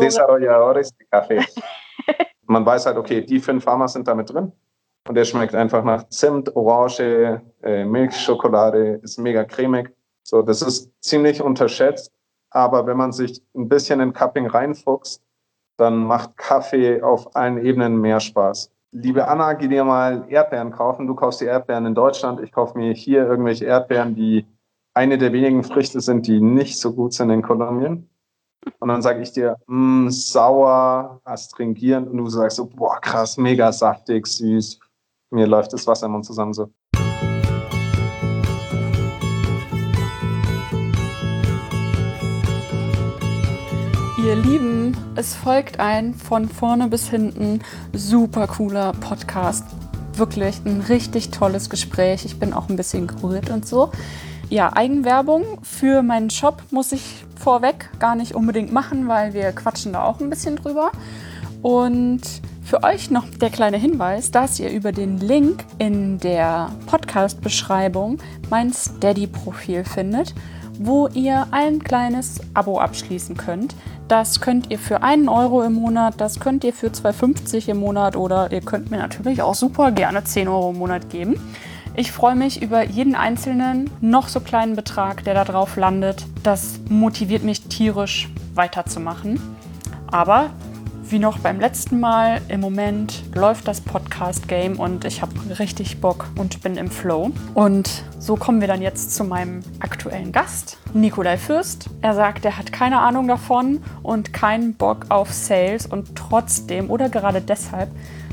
Desarrolladores de Café. Man weiß halt, okay, die fünf Farmers sind damit drin. Und der schmeckt einfach nach Zimt, Orange, äh, Milchschokolade, ist mega cremig. So, das ist ziemlich unterschätzt. Aber wenn man sich ein bisschen in Cupping reinfuchst, dann macht Kaffee auf allen Ebenen mehr Spaß. Liebe Anna, geh dir mal Erdbeeren kaufen. Du kaufst die Erdbeeren in Deutschland. Ich kaufe mir hier irgendwelche Erdbeeren, die eine der wenigen Früchte sind, die nicht so gut sind in Kolumbien. Und dann sage ich dir, mh, mm, sauer, astringierend. Und du sagst so, boah, krass, mega saftig, süß. Mir läuft das Wasser im Mund zusammen so. Ihr Lieben, es folgt ein von vorne bis hinten super cooler Podcast. Wirklich ein richtig tolles Gespräch. Ich bin auch ein bisschen gerührt und so. Ja, Eigenwerbung für meinen Shop muss ich vorweg gar nicht unbedingt machen, weil wir quatschen da auch ein bisschen drüber. Und für euch noch der kleine Hinweis, dass ihr über den Link in der Podcast-Beschreibung mein Steady-Profil findet, wo ihr ein kleines Abo abschließen könnt. Das könnt ihr für einen Euro im Monat, das könnt ihr für 2,50 im Monat oder ihr könnt mir natürlich auch super gerne 10 Euro im Monat geben. Ich freue mich über jeden einzelnen, noch so kleinen Betrag, der da drauf landet. Das motiviert mich tierisch weiterzumachen. Aber wie noch beim letzten Mal, im Moment läuft das Podcast-Game und ich habe richtig Bock und bin im Flow. Und so kommen wir dann jetzt zu meinem aktuellen Gast, Nikolai Fürst. Er sagt, er hat keine Ahnung davon und keinen Bock auf Sales und trotzdem oder gerade deshalb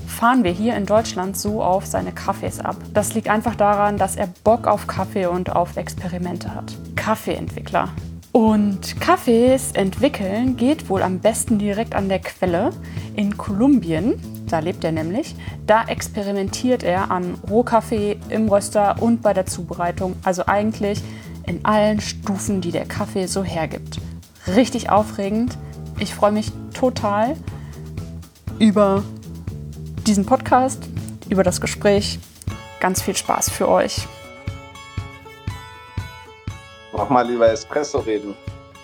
fahren wir hier in Deutschland so auf seine Kaffees ab. Das liegt einfach daran, dass er Bock auf Kaffee und auf Experimente hat. Kaffeeentwickler. Und Kaffees entwickeln geht wohl am besten direkt an der Quelle. In Kolumbien, da lebt er nämlich, da experimentiert er an Rohkaffee, im Röster und bei der Zubereitung. Also eigentlich in allen Stufen, die der Kaffee so hergibt. Richtig aufregend. Ich freue mich total über diesen Podcast, über das Gespräch. Ganz viel Spaß für euch. Nochmal über Espresso reden,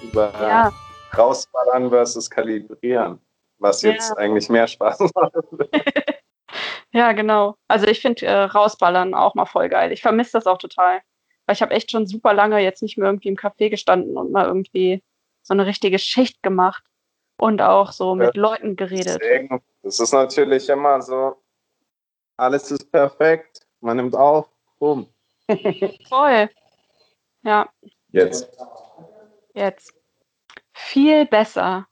über ja. rausballern versus kalibrieren, was ja. jetzt eigentlich mehr Spaß macht. ja, genau. Also ich finde äh, rausballern auch mal voll geil. Ich vermisse das auch total. Weil ich habe echt schon super lange jetzt nicht mehr irgendwie im Café gestanden und mal irgendwie so eine richtige Schicht gemacht und auch so mit ja. Leuten geredet. Deswegen das ist natürlich immer so, alles ist perfekt, man nimmt auf, boom. Voll. Ja. Jetzt. Jetzt. Viel besser.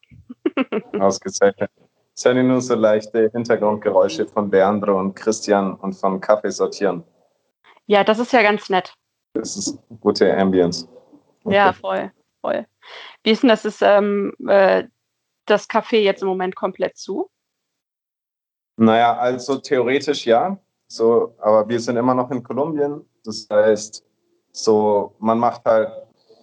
Ausgezeichnet. Es sind nur so leichte Hintergrundgeräusche von Leandro und Christian und vom Kaffee sortieren. Ja, das ist ja ganz nett. Das ist gute Ambience. Okay. Ja, voll, voll. Wie ist denn das? Ist ähm, äh, das Café jetzt im Moment komplett zu? Naja, also theoretisch ja. So, aber wir sind immer noch in Kolumbien. Das heißt, so, man macht halt,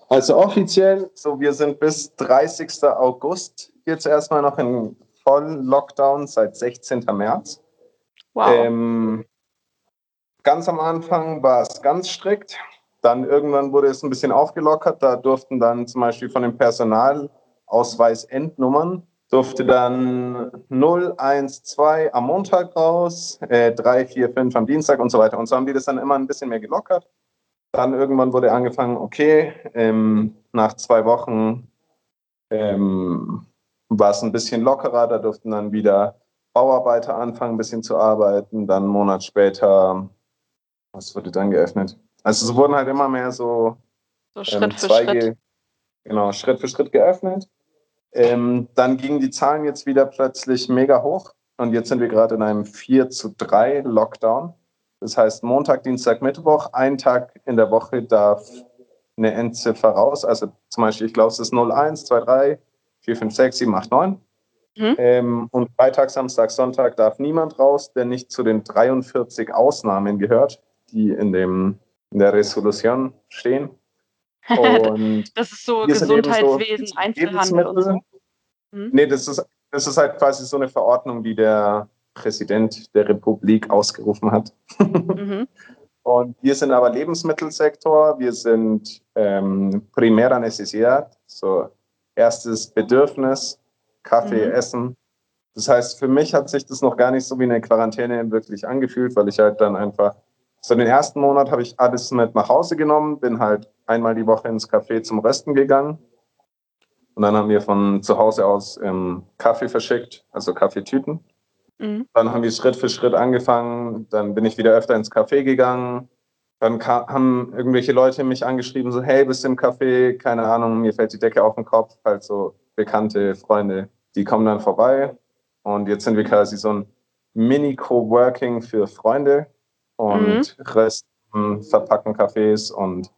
also offiziell, so, wir sind bis 30. August jetzt erstmal noch in vollen Lockdown seit 16. März. Wow. Ähm, ganz am Anfang war es ganz strikt. Dann irgendwann wurde es ein bisschen aufgelockert. Da durften dann zum Beispiel von dem Personalausweis Endnummern durfte dann 0, 1, 2 am Montag raus, äh, 3, 4, 5 am Dienstag und so weiter. Und so haben die das dann immer ein bisschen mehr gelockert. Dann irgendwann wurde angefangen, okay, ähm, nach zwei Wochen ähm, war es ein bisschen lockerer, da durften dann wieder Bauarbeiter anfangen, ein bisschen zu arbeiten. Dann einen Monat später, was wurde dann geöffnet? Also es wurden halt immer mehr so, so Schritt ähm, für Schritt. Genau, Schritt für Schritt geöffnet. Ähm, dann gingen die Zahlen jetzt wieder plötzlich mega hoch und jetzt sind wir gerade in einem 4 zu 3 Lockdown. Das heißt, Montag, Dienstag, Mittwoch, ein Tag in der Woche darf eine Endziffer raus. Also zum Beispiel, ich glaube, es ist 0, 1, 2, 3, 4, 5, 6, 7, 8, 9. Mhm. Ähm, und Freitag, Samstag, Sonntag darf niemand raus, der nicht zu den 43 Ausnahmen gehört, die in, dem, in der Resolution stehen. Und das ist so Gesundheitswesen, so Einzelhandel und so. Hm? Nee, das ist, das ist halt quasi so eine Verordnung, die der Präsident der Republik ausgerufen hat. Mhm. Und wir sind aber Lebensmittelsektor, wir sind ähm, Primera Necesidad, so erstes Bedürfnis, Kaffee, mhm. Essen. Das heißt, für mich hat sich das noch gar nicht so wie eine Quarantäne wirklich angefühlt, weil ich halt dann einfach, so den ersten Monat habe ich alles mit nach Hause genommen, bin halt einmal die Woche ins Café zum Rösten gegangen. Und dann haben wir von zu Hause aus ähm, Kaffee verschickt, also Kaffeetüten. Mhm. Dann haben wir Schritt für Schritt angefangen. Dann bin ich wieder öfter ins Café gegangen. Dann kam, haben irgendwelche Leute mich angeschrieben, so, hey, bist du im Café? Keine Ahnung, mir fällt die Decke auf den Kopf. Halt so bekannte Freunde, die kommen dann vorbei. Und jetzt sind wir quasi so ein Mini-Coworking für Freunde und mhm. Rösten, verpacken Cafés und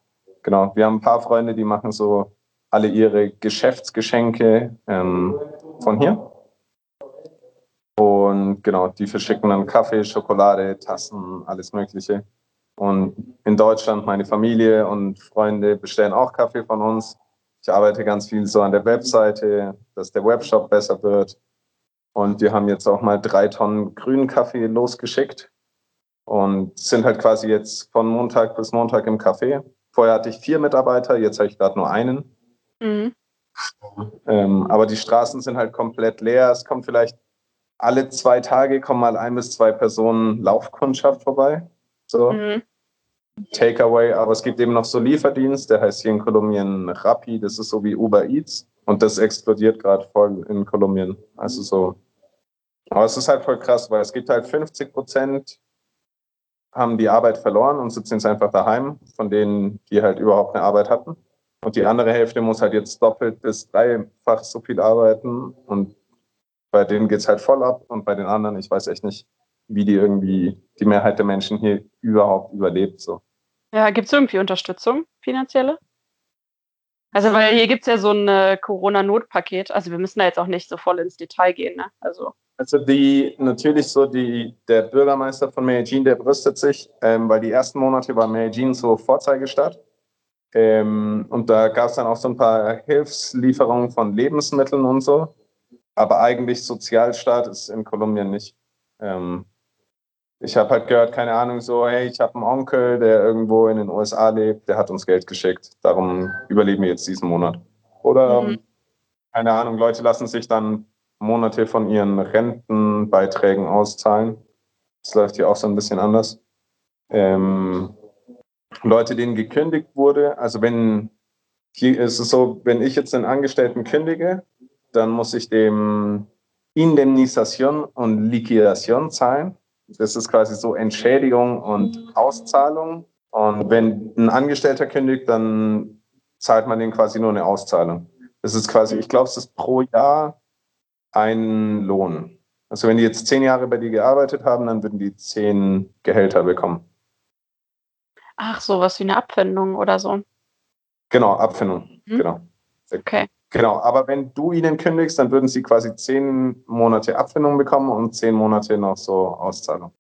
genau, wir haben ein paar Freunde, die machen so alle ihre Geschäftsgeschenke ähm, von hier. Und genau, die verschicken dann Kaffee, Schokolade, Tassen, alles Mögliche. Und in Deutschland meine Familie und Freunde bestellen auch Kaffee von uns. Ich arbeite ganz viel so an der Webseite, dass der Webshop besser wird. Und wir haben jetzt auch mal drei Tonnen grünen Kaffee losgeschickt und sind halt quasi jetzt von Montag bis Montag im Café. Vorher hatte ich vier Mitarbeiter, jetzt habe ich gerade nur einen. Mhm. Ähm, aber die Straßen sind halt komplett leer. Es kommt vielleicht alle zwei Tage kommen mal ein bis zwei Personen Laufkundschaft vorbei. So. Mhm. Takeaway, aber es gibt eben noch so Lieferdienst, der heißt hier in Kolumbien Rappi, das ist so wie Uber Eats und das explodiert gerade voll in Kolumbien. Also so. Aber es ist halt voll krass, weil es gibt halt 50 Prozent haben die Arbeit verloren und sitzen jetzt einfach daheim, von denen, die halt überhaupt eine Arbeit hatten. Und die andere Hälfte muss halt jetzt doppelt bis dreifach so viel arbeiten. Und bei denen geht es halt voll ab. Und bei den anderen, ich weiß echt nicht, wie die irgendwie, die Mehrheit der Menschen hier überhaupt überlebt. So. Ja, gibt es irgendwie Unterstützung, finanzielle? Also, weil hier gibt es ja so ein äh, Corona-Notpaket. Also, wir müssen da jetzt auch nicht so voll ins Detail gehen. Ne? Also. Also die natürlich so die der Bürgermeister von Medellin, der brüstet sich, ähm, weil die ersten Monate war Medellin so Vorzeigestadt ähm, und da gab es dann auch so ein paar Hilfslieferungen von Lebensmitteln und so. Aber eigentlich Sozialstaat ist in Kolumbien nicht. Ähm, ich habe halt gehört, keine Ahnung, so, hey, ich habe einen Onkel, der irgendwo in den USA lebt, der hat uns Geld geschickt. Darum überleben wir jetzt diesen Monat. Oder, mhm. keine Ahnung, Leute lassen sich dann Monate von ihren Rentenbeiträgen auszahlen. Das läuft hier auch so ein bisschen anders. Ähm, Leute, denen gekündigt wurde. Also wenn hier ist es so, wenn ich jetzt einen Angestellten kündige, dann muss ich dem Indemnisation und Liquidation zahlen. Das ist quasi so Entschädigung und Auszahlung. Und wenn ein Angestellter kündigt, dann zahlt man dem quasi nur eine Auszahlung. Das ist quasi, ich glaube, es ist pro Jahr ein Lohn. Also wenn die jetzt zehn Jahre bei dir gearbeitet haben, dann würden die zehn Gehälter bekommen. Ach, sowas wie eine Abfindung oder so. Genau, Abfindung. Mhm. Genau. Okay. Genau, aber wenn du ihnen kündigst, dann würden sie quasi zehn Monate Abfindung bekommen und zehn Monate noch so Auszahlung.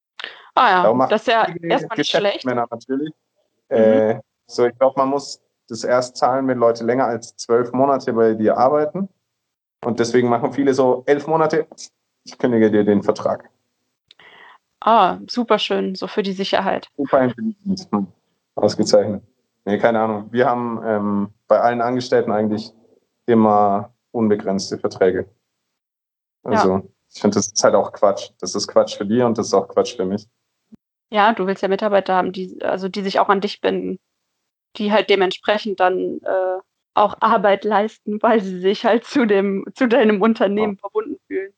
Ah ja, das ist ja erstmal nicht schlecht. natürlich. Mhm. Äh, so, ich glaube, man muss das erst zahlen, wenn Leute länger als zwölf Monate bei dir arbeiten. Und deswegen machen viele so elf Monate, ich kündige dir den Vertrag. Ah, super schön, so für die Sicherheit. Super intelligent. Hm. Ausgezeichnet. Nee, keine Ahnung. Wir haben ähm, bei allen Angestellten eigentlich immer unbegrenzte Verträge. Also, ja. ich finde, das ist halt auch Quatsch. Das ist Quatsch für die und das ist auch Quatsch für mich. Ja, du willst ja Mitarbeiter haben, die, also die sich auch an dich binden, die halt dementsprechend dann äh, auch Arbeit leisten, weil sie sich halt zu dem, zu deinem Unternehmen verbunden fühlen.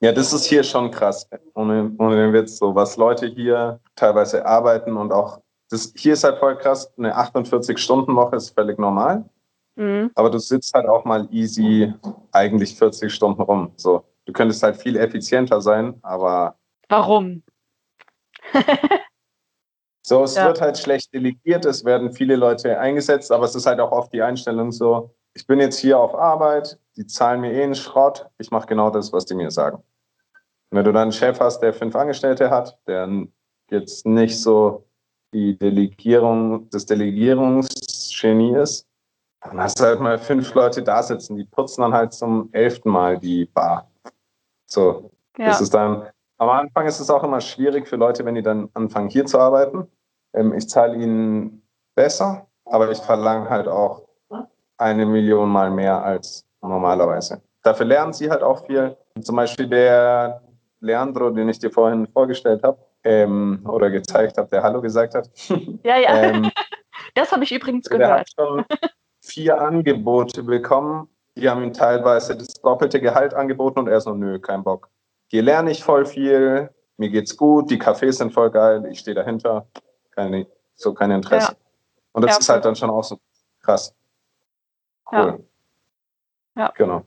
Ja, das ist hier schon krass, ohne, ohne den Witz, so was Leute hier teilweise arbeiten und auch, das, hier ist halt voll krass, eine 48-Stunden-Woche ist völlig normal, mhm. aber du sitzt halt auch mal easy eigentlich 40 Stunden rum. So, du könntest halt viel effizienter sein, aber. Warum? So, es ja. wird halt schlecht delegiert, es werden viele Leute eingesetzt, aber es ist halt auch oft die Einstellung so, ich bin jetzt hier auf Arbeit, die zahlen mir eh einen Schrott, ich mache genau das, was die mir sagen. Und wenn du dann einen Chef hast, der fünf Angestellte hat, der jetzt nicht so die Delegierung, das Delegierungsgenie ist, dann hast du halt mal fünf Leute da sitzen, die putzen dann halt zum elften Mal die Bar. So, ja. das ist dann am Anfang ist es auch immer schwierig für Leute, wenn die dann anfangen, hier zu arbeiten. Ähm, ich zahle ihnen besser, aber ich verlange halt auch eine Million Mal mehr als normalerweise. Dafür lernen sie halt auch viel. Zum Beispiel der Leandro, den ich dir vorhin vorgestellt habe ähm, oder gezeigt habe, der Hallo gesagt hat. Ja, ja. ähm, das habe ich übrigens gehört. Der hat schon vier Angebote bekommen. Die haben ihm teilweise das doppelte Gehalt angeboten und er so, nö, kein Bock. Hier lerne ich voll viel, mir geht's gut, die Cafés sind voll geil, ich stehe dahinter. Keine, so kein Interesse. Ja. Und das ja, ist halt dann schon auch so krass. Cool. Ja. ja. Genau.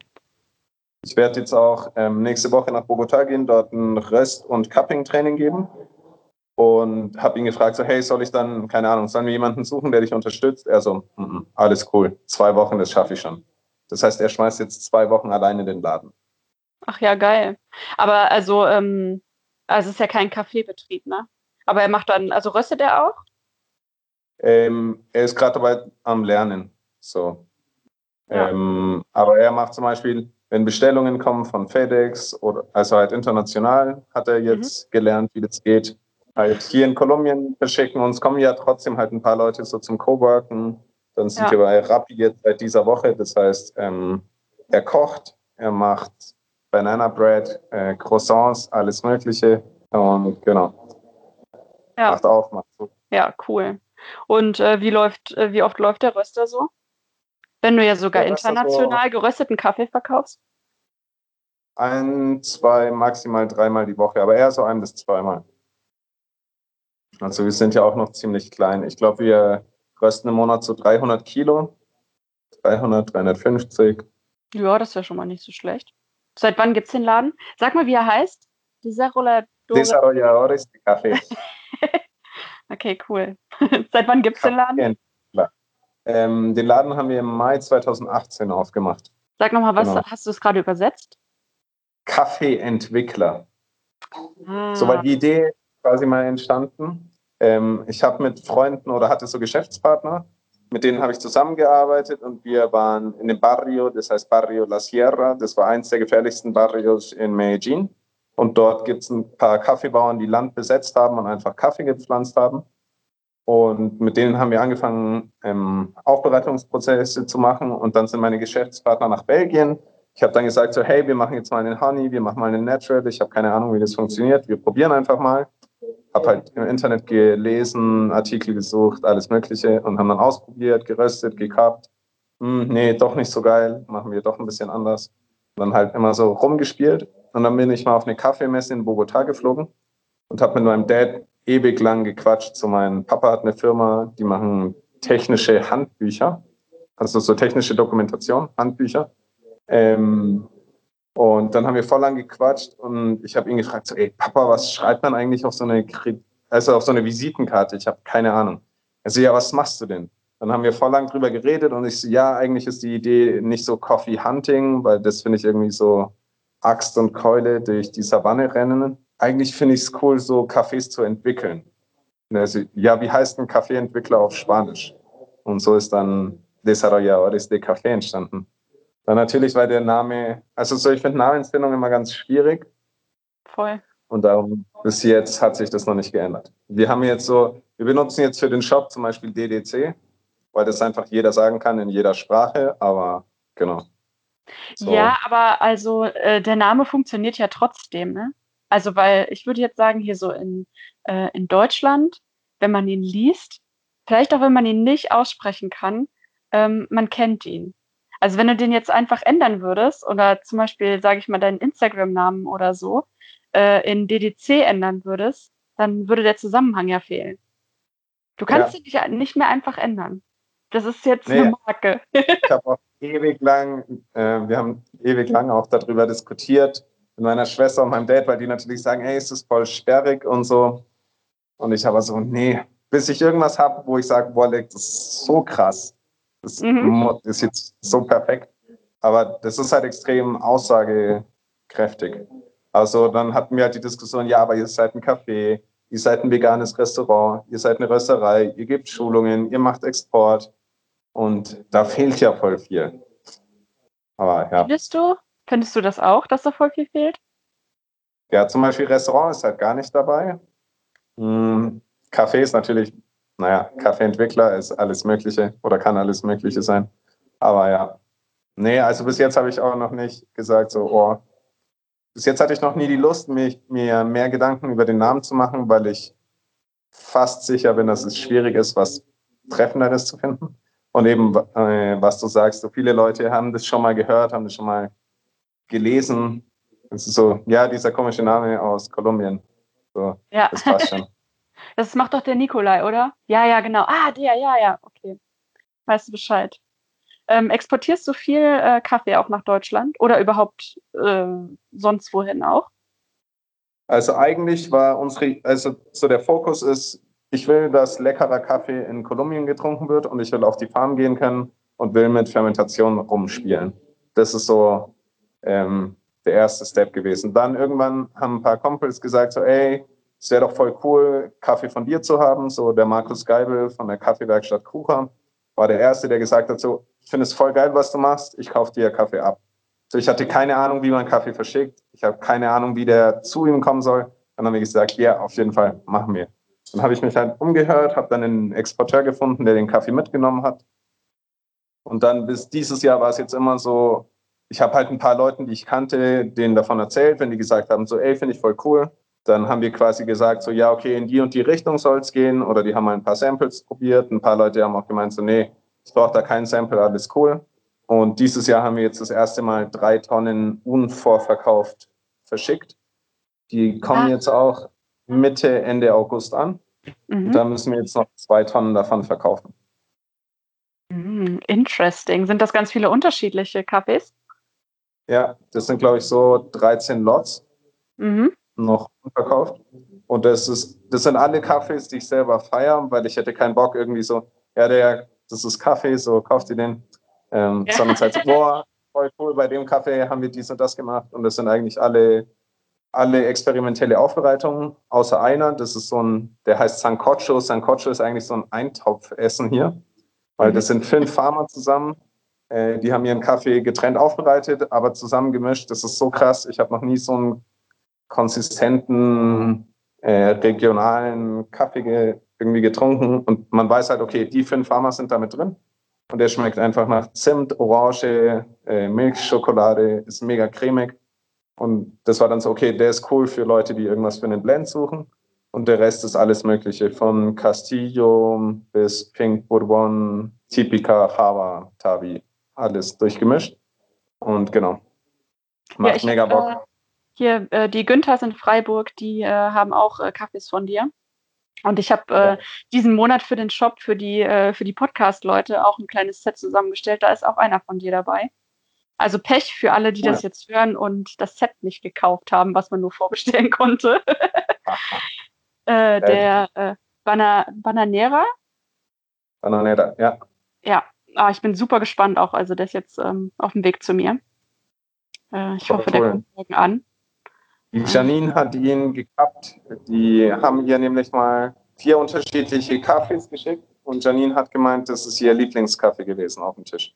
Ich werde jetzt auch ähm, nächste Woche nach Bogotá gehen, dort ein Röst- und Cupping-Training geben. Und habe ihn gefragt, so, hey, soll ich dann, keine Ahnung, sollen wir jemanden suchen, der dich unterstützt? Er so, mm -mm, alles cool, zwei Wochen, das schaffe ich schon. Das heißt, er schmeißt jetzt zwei Wochen alleine den Laden. Ach ja, geil. Aber also, ähm, also es ist ja kein Kaffeebetrieb, ne? Aber er macht dann, also röstet er auch? Ähm, er ist gerade dabei am Lernen. So. Ja. Ähm, aber er macht zum Beispiel, wenn Bestellungen kommen von FedEx oder also halt international, hat er jetzt mhm. gelernt, wie das geht. Halt hier in Kolumbien verschicken uns kommen ja trotzdem halt ein paar Leute so zum Coworken. Dann sind ja. wir bei Rappi jetzt seit dieser Woche. Das heißt, ähm, er kocht, er macht Banana Bread, äh, Croissants, alles Mögliche. Und genau. Ja. Macht auf, macht so. Ja, cool. Und äh, wie läuft, äh, wie oft läuft der Röster so? Wenn du ja sogar international so gerösteten Kaffee verkaufst? Ein, zwei, maximal dreimal die Woche, aber eher so ein bis zweimal. Also wir sind ja auch noch ziemlich klein. Ich glaube, wir rösten im Monat so 300 Kilo. 300, 350. Ja, das wäre schon mal nicht so schlecht. Seit wann gibt es den Laden? Sag mal, wie er heißt. Desarrolladores de Café. okay, cool. Seit wann gibt es den Laden? Ähm, den Laden haben wir im Mai 2018 aufgemacht. Sag nochmal, was genau. hast du es gerade übersetzt? Kaffeeentwickler. Ah. So war die Idee quasi mal entstanden. Ähm, ich habe mit Freunden oder hatte so Geschäftspartner, mit denen habe ich zusammengearbeitet und wir waren in dem Barrio, das heißt Barrio La Sierra. Das war eins der gefährlichsten Barrios in Medellin. Und dort gibt es ein paar Kaffeebauern, die Land besetzt haben und einfach Kaffee gepflanzt haben. Und mit denen haben wir angefangen, ähm, Aufbereitungsprozesse zu machen. Und dann sind meine Geschäftspartner nach Belgien. Ich habe dann gesagt, so, hey, wir machen jetzt mal einen Honey, wir machen mal einen Natural. Ich habe keine Ahnung, wie das funktioniert. Wir probieren einfach mal habe halt im Internet gelesen, Artikel gesucht, alles Mögliche und haben dann ausprobiert, geröstet, gekappt. Hm, nee, doch nicht so geil, machen wir doch ein bisschen anders. Und dann halt immer so rumgespielt. Und dann bin ich mal auf eine Kaffeemesse in Bogotá geflogen und habe mit meinem Dad ewig lang gequatscht. So mein Papa hat eine Firma, die machen technische Handbücher, also so technische Dokumentation, Handbücher. Ähm, und dann haben wir voll lang gequatscht und ich habe ihn gefragt, so, ey Papa, was schreibt man eigentlich auf so eine, also auf so eine Visitenkarte? Ich habe keine Ahnung. Er so, ja, was machst du denn? Dann haben wir voll lang drüber geredet und ich so, ja, eigentlich ist die Idee nicht so Coffee Hunting, weil das finde ich irgendwie so Axt und Keule durch die Savanne rennen. Eigentlich finde ich es cool, so Cafés zu entwickeln. So, ja, wie heißt ein Kaffeeentwickler auf Spanisch? Und so ist dann Desarrolladores de Café entstanden. Dann natürlich, weil der Name, also so, ich finde Namensfindung immer ganz schwierig. Voll. Und darum, bis jetzt hat sich das noch nicht geändert. Wir haben jetzt so, wir benutzen jetzt für den Shop zum Beispiel DDC, weil das einfach jeder sagen kann in jeder Sprache, aber genau. So. Ja, aber also äh, der Name funktioniert ja trotzdem, ne? Also, weil ich würde jetzt sagen, hier so in, äh, in Deutschland, wenn man ihn liest, vielleicht auch wenn man ihn nicht aussprechen kann, ähm, man kennt ihn. Also wenn du den jetzt einfach ändern würdest oder zum Beispiel, sage ich mal, deinen Instagram-Namen oder so äh, in DDC ändern würdest, dann würde der Zusammenhang ja fehlen. Du kannst ja. dich nicht mehr einfach ändern. Das ist jetzt nee, eine Marke. ich habe auch ewig lang, äh, wir haben ewig lang auch darüber diskutiert mit meiner Schwester und meinem Dad, weil die natürlich sagen, hey, ist das voll sperrig und so. Und ich habe so, nee, bis ich irgendwas habe, wo ich sage, boah, das ist so krass. Das mhm. ist jetzt so perfekt. Aber das ist halt extrem aussagekräftig. Also dann hatten wir halt die Diskussion, ja, aber ihr seid ein Café, ihr seid ein veganes Restaurant, ihr seid eine Rösterei, ihr gebt Schulungen, ihr macht Export. Und da fehlt ja voll viel. Aber ja. Findest du? Findest du das auch, dass da voll viel fehlt? Ja, zum Beispiel Restaurant ist halt gar nicht dabei. Hm, Café ist natürlich naja, Kaffeeentwickler ist alles Mögliche oder kann alles Mögliche sein. Aber ja. Nee, also bis jetzt habe ich auch noch nicht gesagt, so, oh, bis jetzt hatte ich noch nie die Lust, mich, mir mehr Gedanken über den Namen zu machen, weil ich fast sicher bin, dass es schwierig ist, was Treffenderes zu finden. Und eben, äh, was du sagst, so viele Leute haben das schon mal gehört, haben das schon mal gelesen. Es ist so, ja, dieser komische Name aus Kolumbien. So, ja. Das passt schon. Das macht doch der Nikolai, oder? Ja, ja, genau. Ah, der, ja, ja, okay. Weißt du Bescheid. Ähm, exportierst du viel äh, Kaffee auch nach Deutschland oder überhaupt äh, sonst wohin auch? Also eigentlich war unsere, also so der Fokus ist, ich will, dass leckerer Kaffee in Kolumbien getrunken wird und ich will auf die Farm gehen können und will mit Fermentation rumspielen. Das ist so ähm, der erste Step gewesen. Dann irgendwann haben ein paar Kumpels gesagt, so, ey, es wäre doch voll cool, Kaffee von dir zu haben. So der Markus Geibel von der Kaffeewerkstatt Kucha war der Erste, der gesagt hat, so, ich finde es voll geil, was du machst, ich kaufe dir Kaffee ab. So, ich hatte keine Ahnung, wie man Kaffee verschickt. Ich habe keine Ahnung, wie der zu ihm kommen soll. Dann haben wir gesagt, ja, auf jeden Fall, machen wir. Dann habe ich mich halt umgehört, habe dann einen Exporteur gefunden, der den Kaffee mitgenommen hat. Und dann bis dieses Jahr war es jetzt immer so, ich habe halt ein paar Leuten, die ich kannte, denen davon erzählt, wenn die gesagt haben, so, ey, finde ich voll cool. Dann haben wir quasi gesagt, so, ja, okay, in die und die Richtung soll es gehen. Oder die haben mal ein paar Samples probiert. Ein paar Leute haben auch gemeint, so, nee, ich brauche da kein Sample, alles cool. Und dieses Jahr haben wir jetzt das erste Mal drei Tonnen unvorverkauft verschickt. Die kommen ah. jetzt auch Mitte, Ende August an. Mhm. Da müssen wir jetzt noch zwei Tonnen davon verkaufen. Mhm, interesting. Sind das ganz viele unterschiedliche Kaffees? Ja, das sind, glaube ich, so 13 Lots mhm. noch verkauft. Und das, ist, das sind alle Kaffees, die ich selber feiere, weil ich hätte keinen Bock irgendwie so, ja, der, das ist Kaffee, so kauft ihr den. Ähm, ja. Sondern halt so, boah, voll cool, bei dem Kaffee haben wir dies und das gemacht. Und das sind eigentlich alle, alle experimentelle Aufbereitungen, außer einer. Das ist so ein, der heißt Sancocho. Sancocho ist eigentlich so ein Eintopfessen hier, weil mhm. das sind fünf Farmer zusammen äh, die haben ihren Kaffee getrennt aufbereitet, aber zusammen gemischt. Das ist so krass. Ich habe noch nie so einen konsistenten, äh, regionalen Kaffee ge irgendwie getrunken. Und man weiß halt, okay, die fünf Farmer sind da mit drin. Und der schmeckt einfach nach Zimt, Orange, äh, Milch, Schokolade, ist mega cremig. Und das war dann so, okay, der ist cool für Leute, die irgendwas für einen Blend suchen. Und der Rest ist alles Mögliche, von Castillo bis Pink Bourbon, Typica, Java, Tabi alles durchgemischt. Und genau. Macht ja, mega Bock. Äh, hier, äh, die Günthers in Freiburg, die äh, haben auch äh, Kaffees von dir. Und ich habe äh, ja. diesen Monat für den Shop, für die, äh, für die Podcast-Leute auch ein kleines Set zusammengestellt. Da ist auch einer von dir dabei. Also Pech für alle, die ja. das jetzt hören und das Set nicht gekauft haben, was man nur vorbestellen konnte. der äh, Bananera. Bananera, ja. Ja, ah, ich bin super gespannt auch. Also der ist jetzt ähm, auf dem Weg zu mir. Äh, ich hoffe, der kommt morgen an. Die Janine hat ihn gekappt. Die haben ihr nämlich mal vier unterschiedliche Kaffees geschickt und Janine hat gemeint, das ist ihr Lieblingskaffee gewesen auf dem Tisch.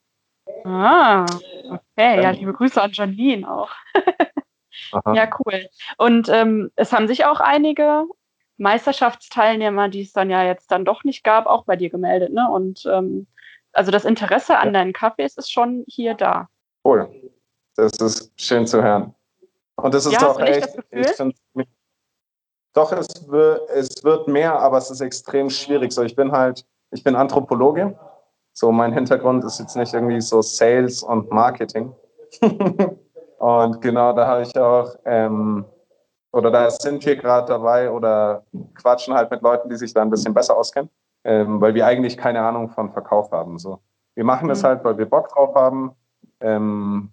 Ah, okay. Ja, liebe Grüße an Janine auch. ja, cool. Und ähm, es haben sich auch einige Meisterschaftsteilnehmer, die es dann ja jetzt dann doch nicht gab, auch bei dir gemeldet. Ne? Und ähm, also das Interesse an deinen Kaffees ist schon hier da. Cool. Das ist schön zu hören. Und das ist ja, doch echt. Ich doch, es wird, es wird mehr, aber es ist extrem schwierig. So, ich bin halt, ich bin Anthropologe. So, mein Hintergrund ist jetzt nicht irgendwie so Sales und Marketing. und genau, da habe ich auch, ähm, oder da sind wir gerade dabei oder quatschen halt mit Leuten, die sich da ein bisschen besser auskennen ähm, weil wir eigentlich keine Ahnung von Verkauf haben. So. Wir machen das mhm. halt, weil wir Bock drauf haben, ähm,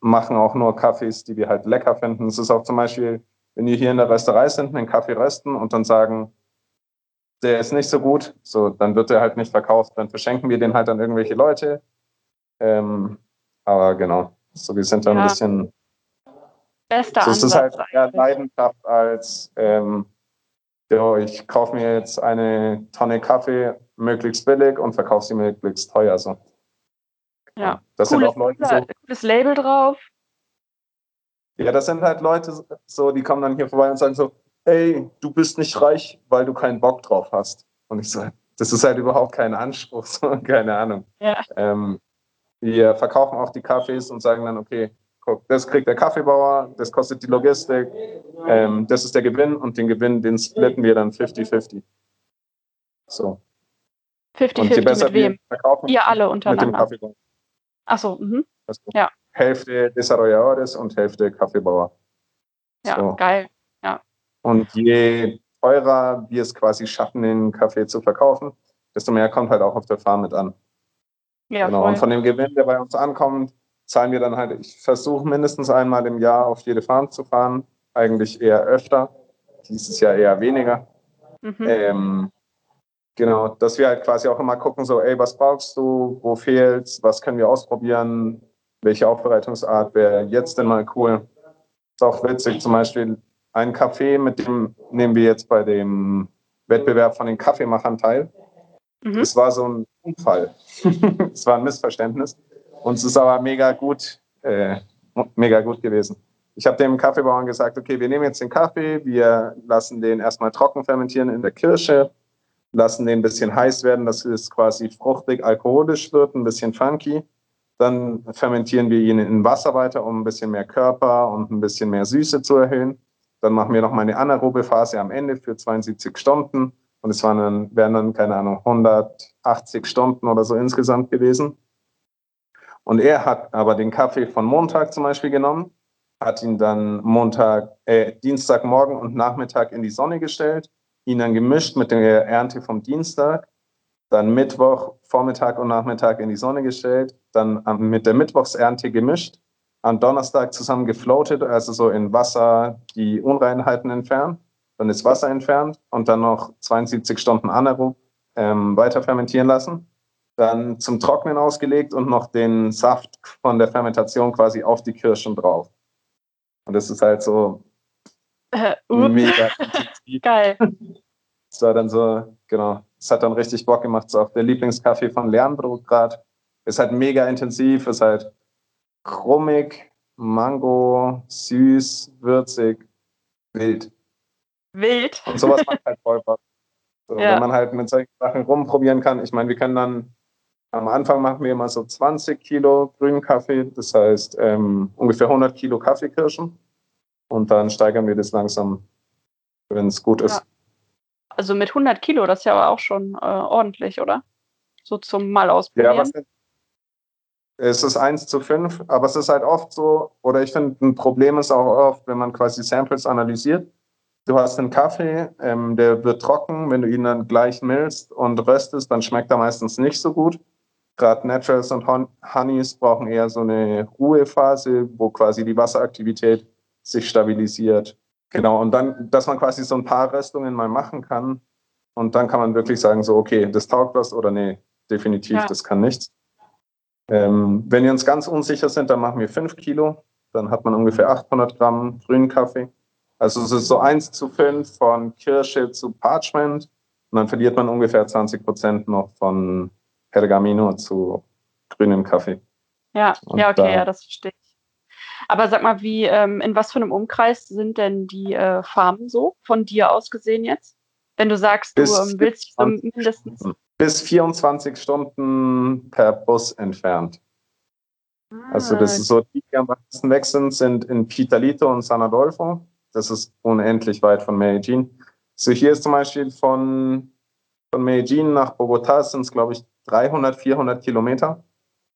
machen auch nur Kaffees, die wir halt lecker finden. Es ist auch zum Beispiel, wenn wir hier in der Rösterei sind, einen Kaffee rösten und dann sagen, der ist nicht so gut, so, dann wird der halt nicht verkauft, dann verschenken wir den halt an irgendwelche Leute. Ähm, aber genau, so wir sind dann ja. ein bisschen. Bester so, Es ist halt eher Leidenschaft als ähm, jo, ich kaufe mir jetzt eine Tonne Kaffee möglichst billig und verkaufe sie möglichst teuer. So. Ja, das cooles, sind auch Leute so. Cooles Label drauf. Ja, das sind halt Leute so, die kommen dann hier vorbei und sagen so, ey, du bist nicht reich, weil du keinen Bock drauf hast. Und ich so, das ist halt überhaupt kein Anspruch, so, keine Ahnung. Ja. Ähm, Wir verkaufen auch die Kaffees und sagen dann, okay, guck, das kriegt der Kaffeebauer, das kostet die Logistik, ähm, das ist der Gewinn und den Gewinn, den splitten wir dann 50-50. So. 50-50 mit wem? Verkaufen, Ihr alle untereinander. Mit dem Kaffeebauer. Achso, mhm. Also Ja. Hälfte Desarrolladores und Hälfte Kaffeebauer. ja, So. geil. Und je teurer wir es quasi schaffen, den Kaffee zu verkaufen, desto mehr kommt halt auch auf der Farm mit an. Ja, genau. voll. Und von dem Gewinn, der bei uns ankommt, zahlen wir dann halt, ich versuche mindestens einmal im Jahr auf jede Farm zu fahren, eigentlich eher öfter, dieses Jahr eher weniger. Mhm. Ähm, genau, dass wir halt quasi auch immer gucken, so, ey, was brauchst du, wo fehlt's, was können wir ausprobieren, welche Aufbereitungsart wäre jetzt denn mal cool. Ist auch witzig, zum Beispiel ein Kaffee, mit dem nehmen wir jetzt bei dem Wettbewerb von den Kaffeemachern teil. Mhm. Es war so ein Unfall. es war ein Missverständnis. Und es ist aber mega gut, äh, mega gut gewesen. Ich habe dem Kaffeebauern gesagt, okay, wir nehmen jetzt den Kaffee, wir lassen den erstmal trocken fermentieren in der Kirsche, lassen den ein bisschen heiß werden, dass es quasi fruchtig alkoholisch wird, ein bisschen funky. Dann fermentieren wir ihn in Wasser weiter, um ein bisschen mehr Körper und ein bisschen mehr Süße zu erhöhen. Dann machen wir noch mal eine anaerobe Phase am Ende für 72 Stunden. Und es waren dann, wären dann, keine Ahnung, 180 Stunden oder so insgesamt gewesen. Und er hat aber den Kaffee von Montag zum Beispiel genommen, hat ihn dann Montag, äh, Dienstagmorgen und Nachmittag in die Sonne gestellt, ihn dann gemischt mit der Ernte vom Dienstag, dann Mittwoch, Vormittag und Nachmittag in die Sonne gestellt, dann mit der Mittwochsernte gemischt, am Donnerstag zusammen gefloatet, also so in Wasser die Unreinheiten entfernt, dann das Wasser entfernt und dann noch 72 Stunden anaerob ähm, weiter fermentieren lassen. Dann zum Trocknen ausgelegt und noch den Saft von der Fermentation quasi auf die Kirschen drauf. Und das ist halt so Äh, uh, mega geil. Es war dann so, genau, es hat dann richtig Bock gemacht. So auch der Lieblingskaffee von Lernbrot gerade. Ist halt mega intensiv, ist halt krummig, Mango, süß, würzig, wild. Wild. Und sowas macht halt voll Bock. So, Ja. Wenn man halt mit solchen Sachen rumprobieren kann. Ich meine, wir können dann, am Anfang machen wir immer so 20 Kilo grünen Kaffee, das heißt ähm, ungefähr 100 Kilo Kaffeekirschen. Und dann steigern wir das langsam, wenn es gut ist. Also mit 100 Kilo, das ist ja aber auch schon äh, ordentlich, oder? So zum Mal Ja, ausprobieren. was es ist 1 zu 5, aber es ist halt oft so, oder ich finde, ein Problem ist auch oft, wenn man quasi Samples analysiert. Du hast einen Kaffee, ähm, der wird trocken, wenn du ihn dann gleich millst und röstest, dann schmeckt er meistens nicht so gut. Gerade Naturals und Hon Honeys brauchen eher so eine Ruhephase, wo quasi die Wasseraktivität sich stabilisiert. Genau, und dann, dass man quasi so ein paar Röstungen mal machen kann und dann kann man wirklich sagen, so, okay, das taugt was oder nee, definitiv, Ja. das kann nichts. Ähm, wenn wir uns ganz unsicher sind, dann machen wir 5 Kilo. Dann hat man ungefähr 800 Gramm grünen Kaffee. Also es ist so 1 zu 5 von Kirsche zu Parchment. Und dann verliert man ungefähr 20 Prozent noch von Pergamino zu grünem Kaffee. Ja, Und ja, okay, da- ja, das verstehe ich. Aber sag mal, wie, ähm, in was für einem Umkreis sind denn die äh, Farmen so, von dir aus gesehen jetzt? Wenn du sagst, du ähm, willst so 20 mindestens. Bis 24 Stunden per Bus entfernt. Also das ist so, die, die am weitesten weg sind, sind in Pitalito und San Adolfo. Das ist unendlich weit von Medellin. So hier ist zum Beispiel von, von Medellin nach Bogotá sind es, glaube ich, 300, 400 Kilometer.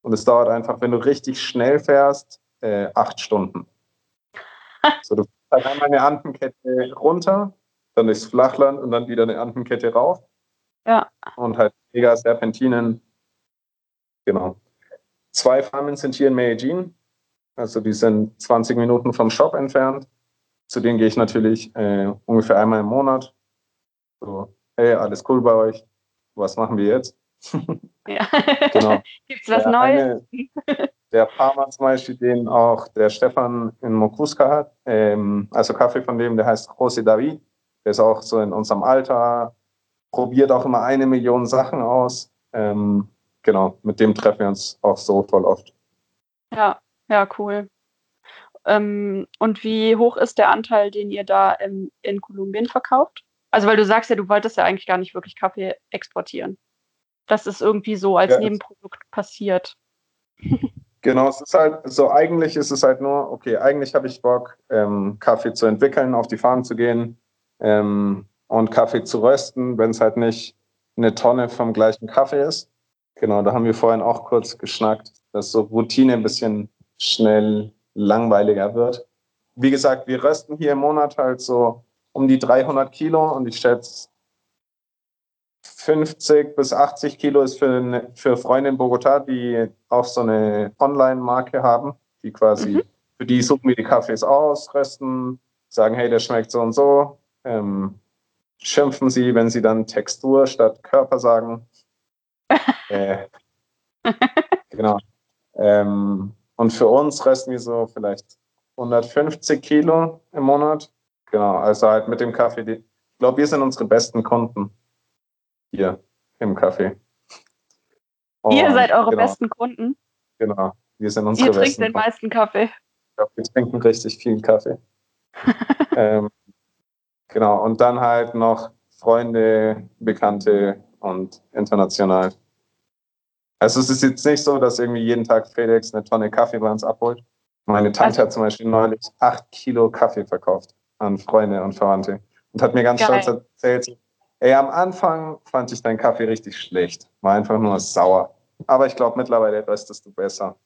Und es dauert einfach, wenn du richtig schnell fährst, äh, acht Stunden. so, du fährst halt einmal eine Andenkette runter, dann durchs Flachland und dann wieder eine Andenkette rauf. Ja. Und halt mega Serpentinen. Genau. Zwei Farmen sind hier in Medellin. Also die sind 20 Minuten vom Shop entfernt. Zu denen gehe ich natürlich äh, ungefähr einmal im Monat. So, hey, alles cool bei euch. Was machen wir jetzt? ja. Genau. Gibt's was Der Neues? eine- der Farmer zum Beispiel, den auch der Stefan in Mokuska hat, ähm, also Kaffee von dem, der heißt José David. Der ist auch so in unserem Alter, probiert auch immer eine Million Sachen aus. Ähm, genau, mit dem treffen wir uns auch so voll oft. Ja, ja, cool. Ähm, und wie hoch ist der Anteil, den ihr da im, in Kolumbien verkauft? Also, weil du sagst ja, du wolltest ja eigentlich gar nicht wirklich Kaffee exportieren. Das ist irgendwie so als Ja, Nebenprodukt passiert. Genau, es ist halt so, eigentlich ist es halt nur, okay, eigentlich habe ich Bock, ähm, Kaffee zu entwickeln, auf die Farm zu gehen ähm, und Kaffee zu rösten, wenn es halt nicht eine Tonne vom gleichen Kaffee ist. Genau, da haben wir vorhin auch kurz geschnackt, dass so Routine ein bisschen schnell langweiliger wird. Wie gesagt, wir rösten hier im Monat halt so um die 300 Kilo und ich schätze 50 bis 80 Kilo ist für, eine, für Freunde in Bogota, die auch so eine Online-Marke haben, die quasi, mhm. für die suchen wir die Kaffees aus, rösten, sagen, hey, der schmeckt so und so, ähm, schimpfen sie, wenn sie dann Textur statt Körper sagen. äh, genau. Ähm, und für uns rösten wir so vielleicht 150 Kilo im Monat. Genau, also halt mit dem Kaffee. Die, ich glaube, wir sind unsere besten Kunden hier im Café. Und Ihr seid eure genau, besten Kunden? Genau, wir sind unsere Ihr besten trinkt den meisten Kaffee. Ich glaube, wir trinken richtig viel Kaffee. ähm, genau, und dann halt noch Freunde, Bekannte und international. Also es ist jetzt nicht so, dass irgendwie jeden Tag FedEx eine Tonne Kaffee bei uns abholt. Meine Tante also, hat zum Beispiel neulich acht Kilo Kaffee verkauft an Freunde und Verwandte und hat mir ganz geil. stolz erzählt, Ey, am Anfang fand ich deinen Kaffee richtig schlecht. War einfach nur sauer. Aber ich glaube, mittlerweile röstest du besser.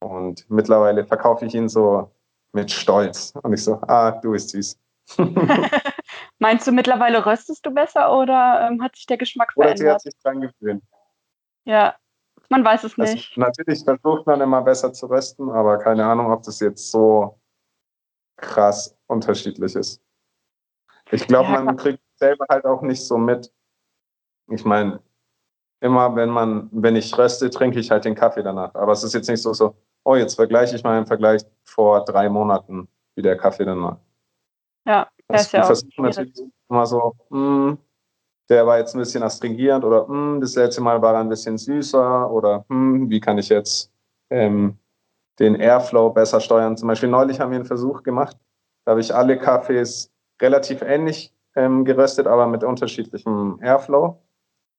Und mittlerweile verkaufe ich ihn so mit Stolz. Und ich so, ah, du bist süß. Meinst du, mittlerweile röstest du besser oder ähm, hat sich der Geschmack verändert? Oder sie hat sich dran gewöhnt. Ja, man weiß es also, nicht. natürlich versucht man immer besser zu rösten, aber keine Ahnung, ob das jetzt so krass unterschiedlich ist. Ich glaube, ja, man kriegt selber halt auch nicht so mit. Ich meine, immer wenn man, wenn ich röste, trinke ich halt den Kaffee danach. Aber es ist jetzt nicht so, so, oh, jetzt vergleiche ich mal im Vergleich vor drei Monaten, wie der Kaffee dann war. Ja, das ja auch versuche natürlich immer so, hm, der war jetzt ein bisschen astringierend oder hm, das letzte Mal war er ein bisschen süßer oder hm, wie kann ich jetzt ähm, den Airflow besser steuern. Zum Beispiel neulich haben wir einen Versuch gemacht, da habe ich alle Kaffees relativ ähnlich ähm, geröstet, aber mit unterschiedlichem Airflow.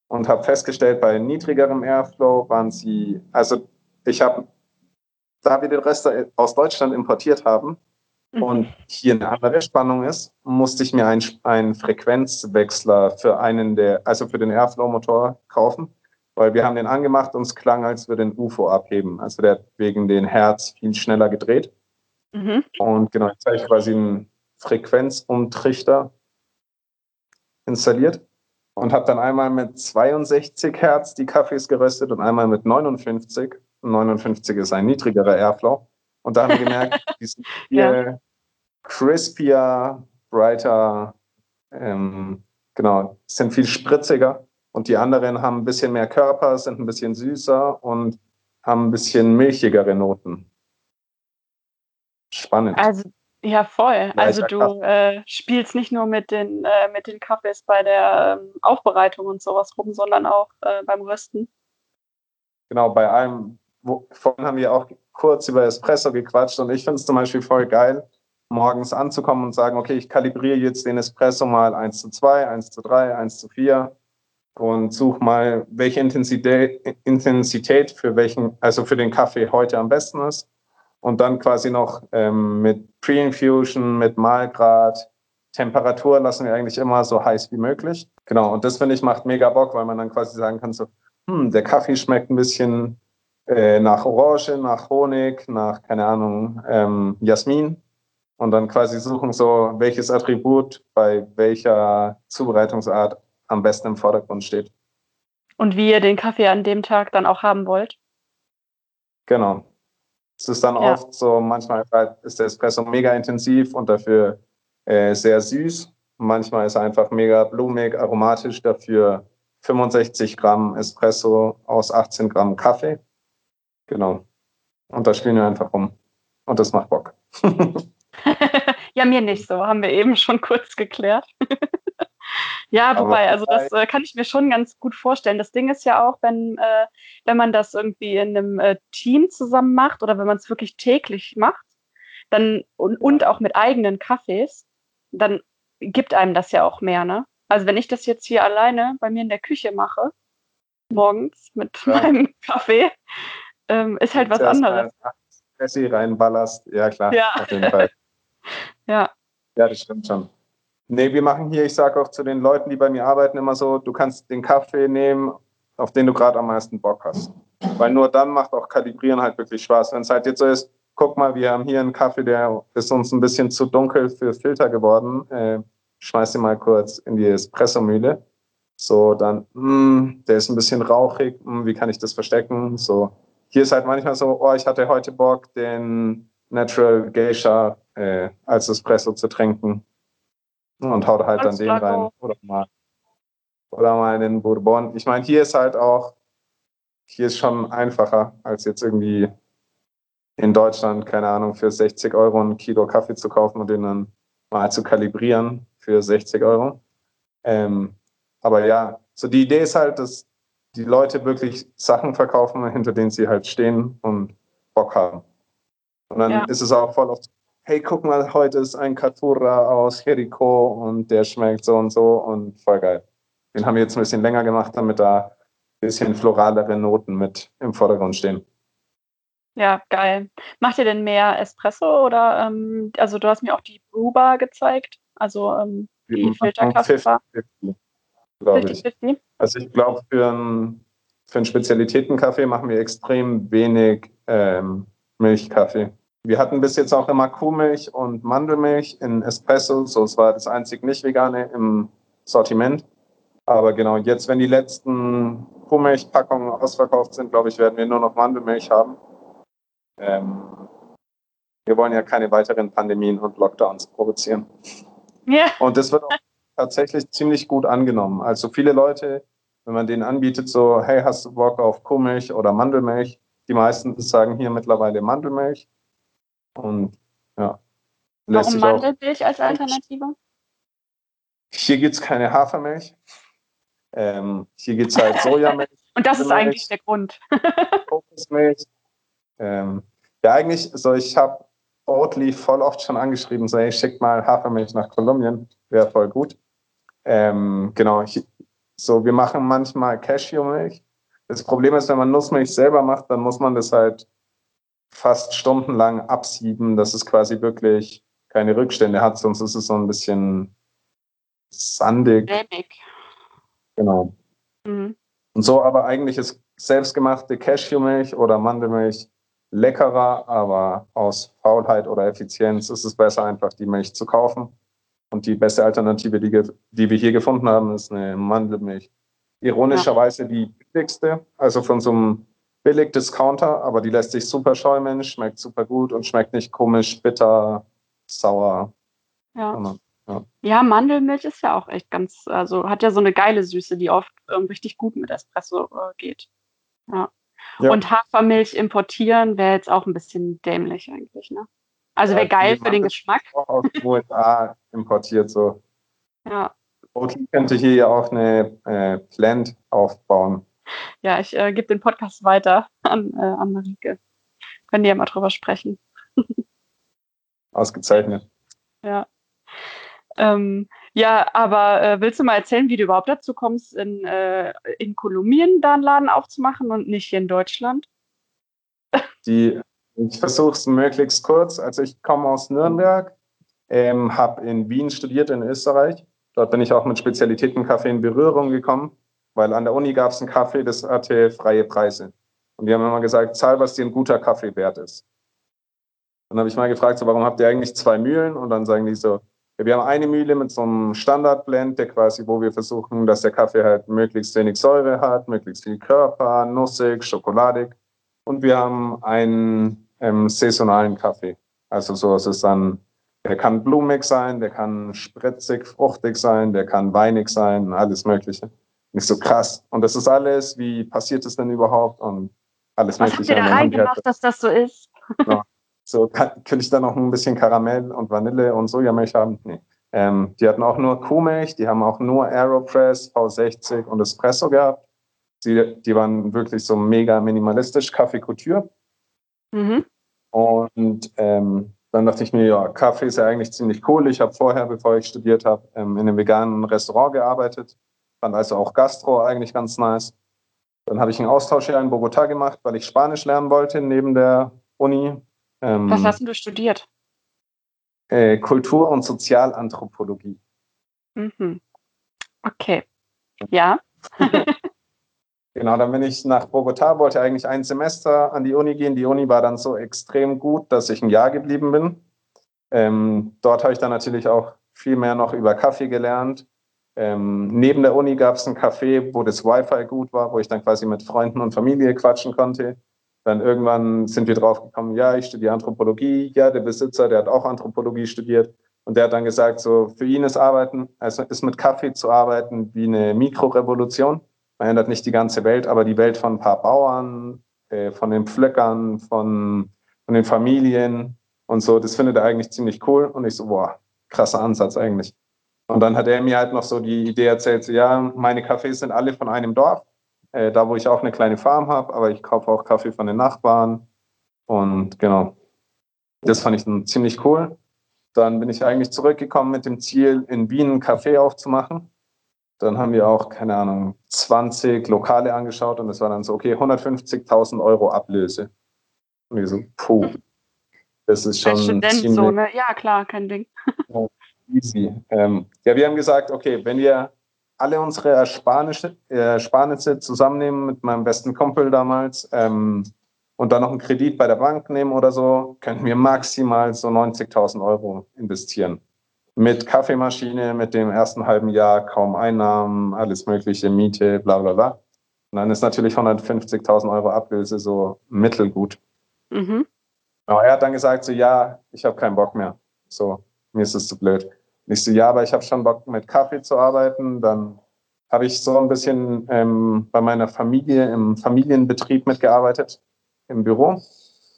Und habe festgestellt, bei niedrigerem Airflow waren sie, also ich habe, da wir den Röster aus Deutschland importiert haben. Und hier eine andere Spannung ist, musste ich mir einen Frequenzwechsler für einen der, also für den Airflow-Motor kaufen, weil wir haben den angemacht und es klang, als würde ein UFO abheben. Also der hat wegen den Herz viel schneller gedreht. Mhm. Und genau, jetzt habe ich quasi einen Frequenzumtrichter installiert und habe dann einmal mit 62 Hertz die Kaffees geröstet und einmal mit 59. 59 ist ein niedrigerer Airflow. Und da haben wir gemerkt, die sind viel ja. crispier, brighter, ähm, genau, sind viel spritziger. Und die anderen haben ein bisschen mehr Körper, sind ein bisschen süßer und haben ein bisschen milchigere Noten. Spannend. Also ja, voll. Also du äh, spielst nicht nur mit den, äh, mit den Kaffees bei der ähm, Aufbereitung und sowas rum, sondern auch äh, beim Rösten. Genau, bei allem. Wo, vorhin haben wir auch kurz über Espresso gequatscht und ich finde es zum Beispiel voll geil, morgens anzukommen und sagen, okay, ich kalibriere jetzt den Espresso mal 1 zu 2, 1 zu 3, 1 zu 4 und suche mal, welche Intensität, Intensität für welchen, also für den Kaffee heute am besten ist und dann quasi noch ähm, mit Pre-Infusion, mit Mahlgrad, Temperatur lassen wir eigentlich immer so heiß wie möglich. Genau, und das finde ich macht mega Bock, weil man dann quasi sagen kann, so, hm, der Kaffee schmeckt ein bisschen äh, nach Orange, nach Honig, nach, keine Ahnung, ähm, Jasmin. Und dann quasi suchen so, welches Attribut bei welcher Zubereitungsart am besten im Vordergrund steht. Und wie ihr den Kaffee an dem Tag dann auch haben wollt. Genau. Es ist dann ja. oft so, manchmal ist der Espresso mega intensiv und dafür äh, sehr süß. Manchmal ist er einfach mega blumig, aromatisch, dafür 65 Gramm Espresso aus 18 Gramm Kaffee. Genau. Und da spielen wir einfach rum. Und das macht Bock. ja, mir nicht so, haben wir eben schon kurz geklärt. Ja, wobei, also das äh, kann ich mir schon ganz gut vorstellen. Das Ding ist ja auch, wenn, äh, wenn man das irgendwie in einem äh, Team zusammen macht oder wenn man es wirklich täglich macht, dann und, und auch mit eigenen Kaffees, dann gibt einem das ja auch mehr, ne? Also wenn ich das jetzt hier alleine bei mir in der Küche mache, morgens mit ja. meinem Kaffee, ähm, ist halt was anderes. Essi reinballerst, ja klar, Ja. auf jeden Fall. Ja, Ja, das stimmt schon. Nee, wir machen hier, ich sage auch zu den Leuten, die bei mir arbeiten, immer so, du kannst den Kaffee nehmen, auf den du gerade am meisten Bock hast. Weil nur dann macht auch Kalibrieren halt wirklich Spaß. Wenn es halt jetzt so ist, guck mal, wir haben hier einen Kaffee, der ist uns ein bisschen zu dunkel für Filter geworden. Äh, schmeiß ihn mal kurz in die Espressomühle. So, dann, mh, der ist ein bisschen rauchig, mh, wie kann ich das verstecken? So, hier ist halt manchmal so, oh, ich hatte heute Bock, den Natural Geisha äh, als Espresso zu trinken. Und haut halt dann den rein. auch. Oder mal, oder mal den Bourbon. Ich meine, hier ist halt auch, hier ist schon einfacher, als jetzt irgendwie in Deutschland, keine Ahnung, für 60 Euro ein Kilo Kaffee zu kaufen und den dann mal zu kalibrieren für 60 Euro. Ähm, aber ja, so die Idee ist halt, dass die Leute wirklich Sachen verkaufen, hinter denen sie halt stehen und Bock haben. Und dann Ja. ist es auch voll oft, hey, guck mal, heute ist ein Katura aus Jericho und der schmeckt so und so und voll geil. Den haben wir jetzt ein bisschen länger gemacht, damit da ein bisschen floralere Noten mit im Vordergrund stehen. ja, geil. Macht ihr denn mehr Espresso oder, ähm, also du hast mir auch die Brewbar gezeigt, also ähm, die. 50-50, glaube ich. 50-50? Also ich glaube, für einen für einen Spezialitätenkaffee machen wir extrem wenig ähm, Milchkaffee. Wir hatten bis jetzt auch immer Kuhmilch und Mandelmilch in Espresso. So, es war das einzig nicht vegane im Sortiment. Aber genau, jetzt, wenn die letzten Kuhmilchpackungen ausverkauft sind, glaube ich, werden wir nur noch Mandelmilch haben. Ähm, wir wollen ja keine weiteren Pandemien und Lockdowns provozieren. Ja, Und das wird auch tatsächlich ziemlich gut angenommen. Also viele Leute, wenn man denen anbietet, so, hey, hast du Bock auf Kuhmilch oder Mandelmilch? Die meisten sagen hier mittlerweile Mandelmilch. Und ja, warum. Mandelmilch als Alternative? Hier gibt es keine Hafermilch. Ähm, hier gibt es halt Sojamilch, Und das ist eigentlich der Grund. Kokosmilch. Ähm, ja, eigentlich, so ich habe Oatly voll oft schon angeschrieben, so, hey, schick mal Hafermilch nach Kolumbien, wäre voll gut. Ähm, genau, ich, so wir machen manchmal Cashewmilch. Das Problem ist, wenn man Nussmilch selber macht, dann muss man das halt fast stundenlang absieben, dass es quasi wirklich keine Rückstände hat, sonst ist es so ein bisschen sandig. Cremig. Genau. Mhm. Und so aber eigentlich ist selbstgemachte Cashewmilch oder Mandelmilch leckerer, aber aus Faulheit oder Effizienz ist es besser, einfach die Milch zu kaufen. Und die beste Alternative, die, die wir hier gefunden haben, ist eine Mandelmilch. Ironischerweise die billigste, also von so einem Billig-Discounter, aber die lässt sich super schäumen, schmeckt super gut und schmeckt nicht komisch, bitter, sauer. Ja. sondern- ja, Mandelmilch ist ja auch echt ganz, also hat ja so eine geile Süße, die oft ähm, richtig gut mit Espresso äh, geht. Ja. Ja. Und Hafermilch importieren wäre jetzt auch ein bisschen dämlich eigentlich, ne? Also wäre Ja, geil für den Geschmack. Auch aus den USA importiert so. Ja, Oatly könnte hier ja auch eine äh, Plant aufbauen. ja ich äh, gebe den Podcast weiter an, äh, an Marike. Können die ja mal drüber sprechen. Ausgezeichnet. Ja. Ähm, ja, aber äh, willst du mal erzählen, wie du überhaupt dazu kommst, in, äh, in Kolumbien da einen Laden aufzumachen und nicht hier in Deutschland? Die, ich versuche es möglichst kurz. Also ich komme aus Nürnberg, ähm, habe in Wien studiert, in Österreich. Dort bin ich auch mit Spezialitätenkaffee in Berührung gekommen, weil an der Uni gab es einen Kaffee, das hatte freie Preise. Und die haben immer gesagt, zahl, was dir ein guter Kaffee wert ist. Dann habe ich mal gefragt, so, warum habt ihr eigentlich zwei Mühlen? Und dann sagen die so, ja, wir haben eine Mühle mit so einem Standardblend, der quasi, wo wir versuchen, dass der Kaffee halt möglichst wenig Säure hat, möglichst viel Körper, nussig, schokoladig. Und wir haben einen ähm, saisonalen Kaffee. Also so ist es dann, der kann blumig sein, der kann spritzig, fruchtig sein, der kann weinig sein, alles Mögliche. Nicht so krass. Und das ist alles, wie passiert es denn überhaupt? Und alles Was habt Mögliche. ihr da dann haben die halt reingemacht, dass das so ist? so kann, könnte ich da noch ein bisschen Karamell und Vanille und Sojamilch haben? Nee. Ähm, die hatten auch nur Kuhmilch, die haben auch nur Aeropress, V60 und Espresso gehabt. Die, die waren wirklich so mega minimalistisch, Kaffee Couture. Mhm. Und ähm, dann dachte ich mir, ja, Kaffee ist ja eigentlich ziemlich cool. Ich habe vorher, bevor ich studiert habe, ähm, in einem veganen Restaurant gearbeitet. Fand also auch Gastro eigentlich ganz nice. Dann habe ich ein Austauschjahr in Bogotá gemacht, weil ich Spanisch lernen wollte neben der Uni. Ähm, Was hast du studiert? Äh, Kultur- und Sozialanthropologie. Mhm. Okay. Ja. genau, dann bin ich nach Bogotá, wollte eigentlich ein Semester an die Uni gehen. Die Uni war dann so extrem gut, dass ich ein Jahr geblieben bin. Ähm, dort habe ich dann natürlich auch viel mehr noch über Kaffee gelernt. Ähm, neben der Uni gab es ein Café, wo das Wi-Fi gut war, wo ich dann quasi mit Freunden und Familie quatschen konnte. Dann irgendwann sind wir drauf gekommen, ja, ich studiere Anthropologie. Ja, der Besitzer, der hat auch Anthropologie studiert. Und der hat dann gesagt, so für ihn ist Arbeiten, also ist mit Kaffee zu arbeiten wie eine Mikrorevolution. Man ändert nicht die ganze Welt, aber die Welt von ein paar Bauern, äh, von den Pflöckern, von, von den Familien und so. Das findet er eigentlich ziemlich cool. Und ich so, boah, krasser Ansatz eigentlich. Und dann hat er mir halt noch so die Idee erzählt, so, ja, meine Kaffees sind alle von einem Dorf, äh, da wo ich auch eine kleine Farm habe, aber ich kaufe auch Kaffee von den Nachbarn. Und genau, das fand ich dann ziemlich cool. Dann bin ich eigentlich zurückgekommen mit dem Ziel, in Wien einen Café aufzumachen. Dann haben wir auch, keine Ahnung, 20 Lokale angeschaut und es war dann so, okay, 150.000 Euro Ablöse. Und ich so, puh, das ist schon. Als Student ziemlich, so, ne? Ja, klar, kein Ding. easy. Ähm, ja, wir haben gesagt, okay, wenn wir alle unsere Ersparnisse, Ersparnisse zusammennehmen mit meinem besten Kumpel damals, ähm, und dann noch einen Kredit bei der Bank nehmen oder so, könnten wir maximal so 90.000 Euro investieren. Mit Kaffeemaschine, mit dem ersten halben Jahr kaum Einnahmen, alles mögliche, Miete, bla bla bla. Und dann ist natürlich 150.000 Euro Ablöse so mittelgut. Mhm. Aber er hat dann gesagt, so ja, ich habe keinen Bock mehr. So, mir ist es zu blöd. Und ich so, ja, aber ich habe schon Bock mit Kaffee zu arbeiten. Dann habe ich so ein bisschen ähm, bei meiner Familie im Familienbetrieb mitgearbeitet im Büro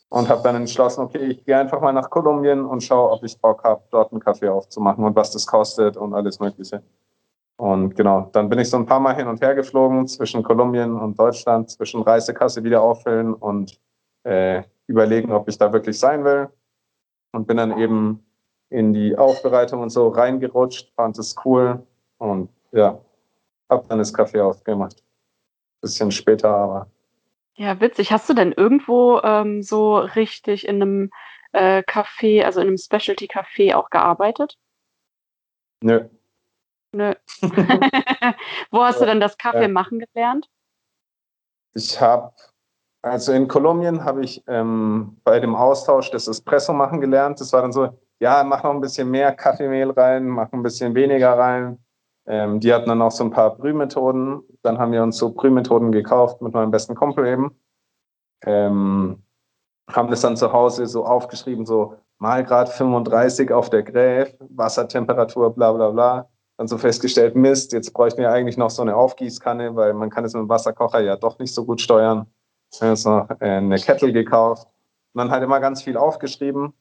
und habe dann entschlossen, okay, ich gehe einfach mal nach Kolumbien und schaue, ob ich Bock habe, dort einen Kaffee aufzumachen und was das kostet und alles Mögliche. Und genau, dann bin ich so ein paar Mal hin und her geflogen zwischen Kolumbien und Deutschland, zwischen Reisekasse wieder auffüllen und äh, überlegen, ob ich da wirklich sein will. Und bin dann eben in die Aufbereitung und so reingerutscht, fand es cool und ja, habe dann das Kaffee aufgemacht. Bisschen später, aber ja, witzig. Hast du denn irgendwo ähm, so richtig in einem äh, Café, also in einem Specialty-Café auch gearbeitet? Nö. Nö. Wo hast du denn das Kaffee machen gelernt? Ich habe, also in Kolumbien habe ich ähm, bei dem Austausch das Espresso machen gelernt. Das war dann so, ja, mach noch ein bisschen mehr Kaffeemehl rein, mach ein bisschen weniger rein. Ähm, die hatten dann auch so ein paar Brühmethoden. Dann haben wir uns so Brühmethoden gekauft mit meinem besten Kumpel eben. Ähm, haben das dann zu Hause so aufgeschrieben, so Malgrad 35 auf der Gräf, Wassertemperatur, bla bla bla. Dann so festgestellt, Mist, jetzt bräuchten wir eigentlich noch so eine Aufgießkanne, weil man kann es mit dem Wasserkocher ja doch nicht so gut steuern. Dann uns noch äh, eine Kettle gekauft. Und dann halt immer ganz viel aufgeschrieben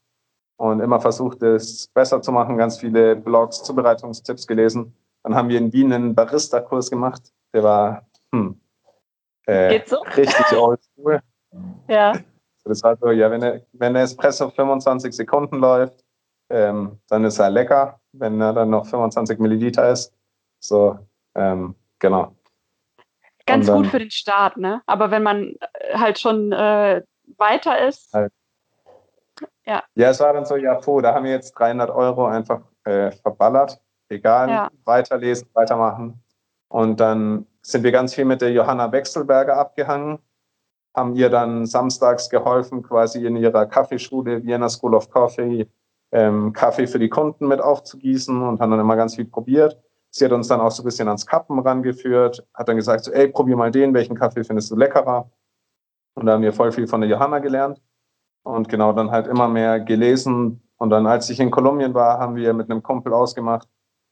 und immer versucht, es besser zu machen, ganz viele Blogs, Zubereitungstipps gelesen. Dann haben wir in Wien einen Barista-Kurs gemacht. Der war hm, äh, so? richtig oldschool. Ja. Das war so, ja, wenn der, wenn der Espresso 25 Sekunden läuft, ähm, dann ist er lecker. Wenn er dann noch 25 Milliliter ist, so, ähm, genau. Ganz dann, gut für den Start, ne? Aber wenn man äh, halt schon äh, weiter ist. Halt. Ja. ja, es war dann so, ja, puh, da haben wir jetzt 300 Euro einfach äh, verballert egal, ja. weiterlesen, weitermachen. Und dann sind wir ganz viel mit der Johanna Wechselberger abgehangen, haben ihr dann samstags geholfen, quasi in ihrer Kaffeeschule, Vienna School of Coffee, ähm, Kaffee für die Kunden mit aufzugießen und haben dann immer ganz viel probiert. Sie hat uns dann auch so ein bisschen ans Kappen rangeführt, hat dann gesagt, so, ey, probier mal den, welchen Kaffee findest du leckerer? Und da haben wir voll viel von der Johanna gelernt und genau dann halt immer mehr gelesen. Und dann, als ich in Kolumbien war, haben wir mit einem Kumpel ausgemacht,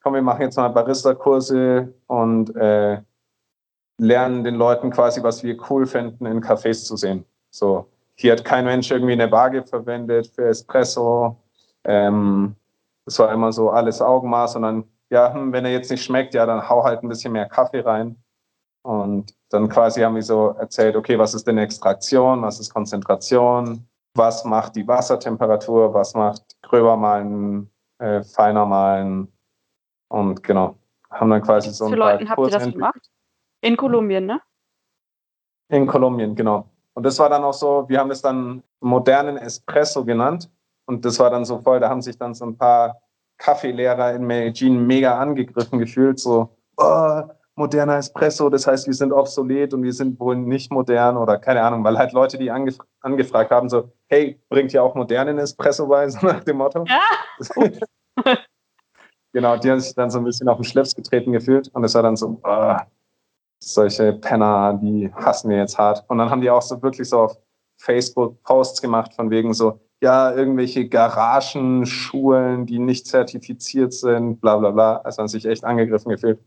komm, wir machen jetzt mal Barista-Kurse und äh, lernen den Leuten quasi, was wir cool finden, in Cafés zu sehen. So, hier hat kein Mensch irgendwie eine Waage verwendet für Espresso. Ähm, das war immer so alles Augenmaß und dann, ja, hm, wenn er jetzt nicht schmeckt, ja, dann hau halt ein bisschen mehr Kaffee rein. Und dann quasi haben wir so erzählt, okay, was ist denn Extraktion, was ist Konzentration, was macht die Wassertemperatur, was macht gröber malen, äh, feiner malen, und genau, haben dann quasi so ein Für Leuten habt ihr das gemacht? In Kolumbien, ne? In Kolumbien, genau. Und das war dann auch so, wir haben es dann modernen Espresso genannt. Und das war dann so voll, da haben sich dann so ein paar Kaffeelehrer in Medellin mega angegriffen gefühlt, so, oh, moderner Espresso, das heißt, wir sind obsolet und wir sind wohl nicht modern oder keine Ahnung, weil halt Leute, die angef angefragt haben, so, hey, bringt ihr auch modernen Espresso bei, so nach dem Motto. Ja. genau, die haben sich dann so ein bisschen auf den Schlips getreten gefühlt und es war dann so, oh, solche Penner, die hassen wir jetzt hart. Und dann haben die auch so wirklich so auf Facebook Posts gemacht von wegen so, ja, irgendwelche Garagenschulen, die nicht zertifiziert sind, bla bla bla. Also haben sich echt angegriffen gefühlt.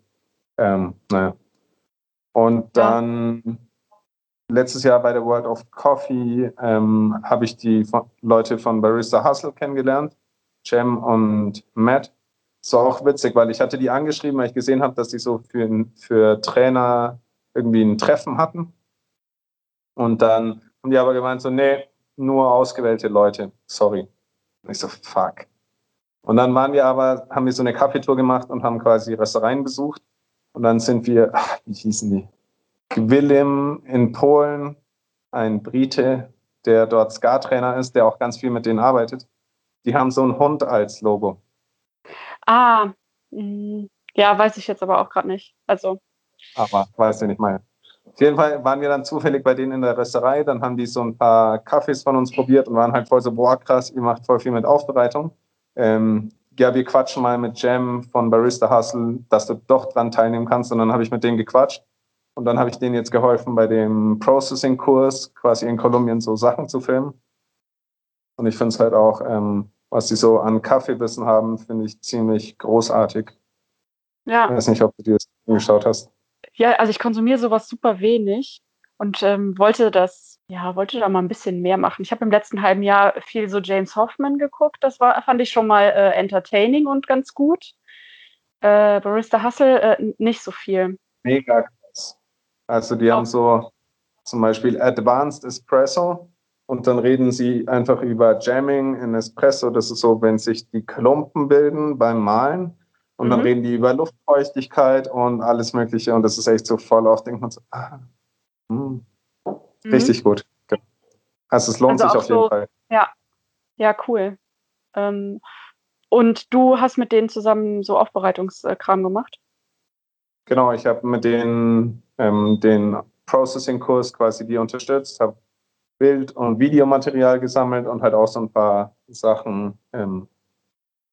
Ähm, naja. Und dann ja. letztes Jahr bei der World of Coffee ähm, habe ich die Leute von Barista Hustle kennengelernt, Cem und Matt. Das war auch witzig, weil ich hatte die angeschrieben, weil ich gesehen habe, dass die so für, für Trainer irgendwie ein Treffen hatten. Und dann haben die aber gemeint so, nee, nur ausgewählte Leute, sorry. Und ich so, fuck. Und dann waren wir aber, haben wir so eine Kaffeetour gemacht und haben quasi Röstereien besucht. Und dann sind wir, ach, wie hießen die? Willem in Polen, ein Brite, der dort Ska-Trainer ist, der auch ganz viel mit denen arbeitet. Die haben so einen Hund als Logo. Ah, mm, ja, weiß ich jetzt aber auch gerade nicht. Also. Aber weißt du nicht mal. Auf jeden Fall waren wir dann zufällig bei denen in der Rösterei. Dann haben die so ein paar Kaffees von uns probiert und waren halt voll so, boah, krass, ihr macht voll viel mit Aufbereitung. Ähm, ja, wir quatschen mal mit Jam von Barista Hustle, dass du doch dran teilnehmen kannst. Und dann habe ich mit denen gequatscht. Und dann habe ich denen jetzt geholfen, bei dem Processing-Kurs quasi in Kolumbien so Sachen zu filmen. Und ich finde es halt auch, ähm, was sie so an Kaffeebissen haben, finde ich ziemlich großartig. Ja. Ich weiß nicht, ob du dir das angeschaut hast. Ja, also ich konsumiere sowas super wenig und ähm, wollte das, ja, wollte da mal ein bisschen mehr machen. Ich habe im letzten halben Jahr viel so James Hoffman geguckt. Das war, fand ich schon mal äh, entertaining und ganz gut. Äh, Barista Hustle äh, nicht so viel. Mega krass. Also die oh. haben so zum Beispiel Advanced Espresso und dann reden sie einfach über Jamming in Espresso. Das ist so, wenn sich die Klumpen bilden beim Malen. Und mhm. dann reden die über Luftfeuchtigkeit und alles Mögliche. Und das ist echt so voll auf, denkt man so, ah, mh, hm, mhm. richtig gut. Also es lohnt also sich auf jeden Fall. Ja, ja, cool. Ähm, und du hast mit denen zusammen so Aufbereitungskram gemacht? Genau, ich habe mit denen ähm, den Processing-Kurs quasi die unterstützt, habe Bild- und Videomaterial gesammelt und halt auch so ein paar Sachen ähm,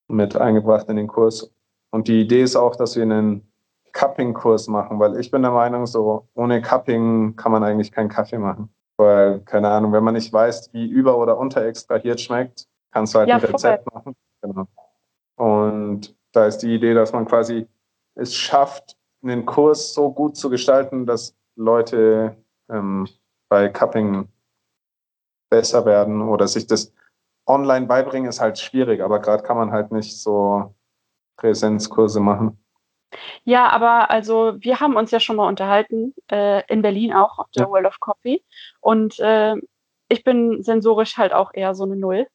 mit eingebracht in den Kurs. Und die Idee ist auch, dass wir einen Cupping-Kurs machen, weil ich bin der Meinung, so ohne Cupping kann man eigentlich keinen Kaffee machen. Weil, keine Ahnung, wenn man nicht weiß, wie über- oder unterextrahiert schmeckt, kannst du halt ja, ein Rezept voll. machen. Genau. Und da ist die Idee, dass man quasi es schafft, einen Kurs so gut zu gestalten, dass Leute ähm, bei Cupping besser werden oder sich das online beibringen, ist halt schwierig, aber gerade kann man halt nicht so Präsenzkurse machen. Ja, aber also wir haben uns ja schon mal unterhalten, äh, in Berlin auch, auf der ja. World of Coffee. Und äh, ich bin sensorisch halt auch eher so eine Null.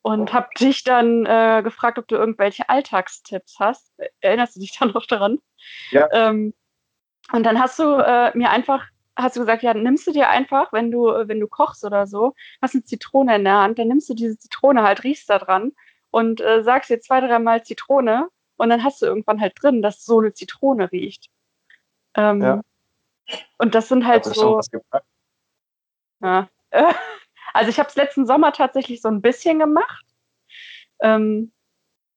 Und habe dich dann äh, gefragt, ob du irgendwelche Alltagstipps hast. Erinnerst du dich da noch daran? Ja. Ähm, und dann hast du äh, mir einfach hast du gesagt, ja, nimmst du dir einfach, wenn du, wenn du kochst oder so, hast eine Zitrone in der Hand, dann nimmst du diese Zitrone halt, riechst da dran und äh, sagst dir zwei, dreimal Zitrone und dann hast du irgendwann halt drin, dass so eine Zitrone riecht. Ähm, ja. Und das sind halt so. Ja. Also ich habe es letzten Sommer tatsächlich so ein bisschen gemacht, ähm,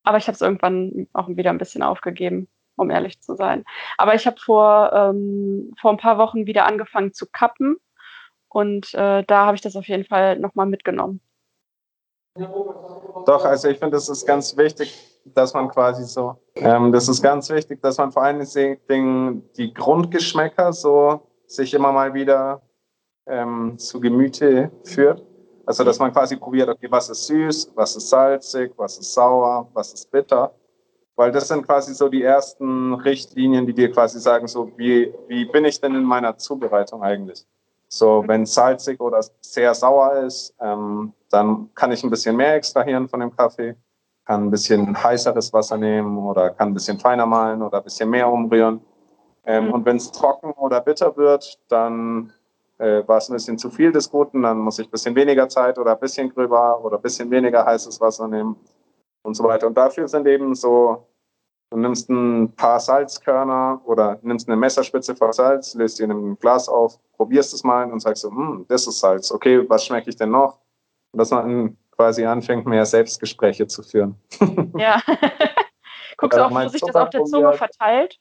aber ich habe es irgendwann auch wieder ein bisschen aufgegeben um ehrlich zu sein. Aber ich habe vor, ähm, vor ein paar Wochen wieder angefangen zu kappen und äh, da habe ich das auf jeden Fall nochmal mitgenommen. Doch, also ich finde, das ist ganz wichtig, dass man quasi so, ähm, das ist ganz wichtig, dass man vor allen Dingen die Grundgeschmäcker so sich immer mal wieder ähm, zu Gemüte führt. Also, dass man quasi probiert, okay, was ist süß, was ist salzig, was ist sauer, was ist bitter. Weil das sind quasi so die ersten Richtlinien, die dir quasi sagen, so wie, wie bin ich denn in meiner Zubereitung eigentlich? So, wenn salzig oder sehr sauer ist, ähm, dann kann ich ein bisschen mehr extrahieren von dem Kaffee, kann ein bisschen heißeres Wasser nehmen oder kann ein bisschen feiner malen oder ein bisschen mehr umrühren. Ähm, mhm. Und wenn es trocken oder bitter wird, dann äh, war es ein bisschen zu viel des Guten, dann muss ich ein bisschen weniger Zeit oder ein bisschen gröber oder ein bisschen weniger heißes Wasser nehmen und so weiter. Und dafür sind eben so, du nimmst ein paar Salzkörner oder nimmst eine Messerspitze voll Salz, löst die in einem Glas auf, probierst es mal und sagst so, hm, das ist Salz. Okay, was schmecke ich denn noch? Und dass man quasi anfängt, mehr Selbstgespräche zu führen. Ja. Guckst du auch, wo sich das auf der Zunge verteilt?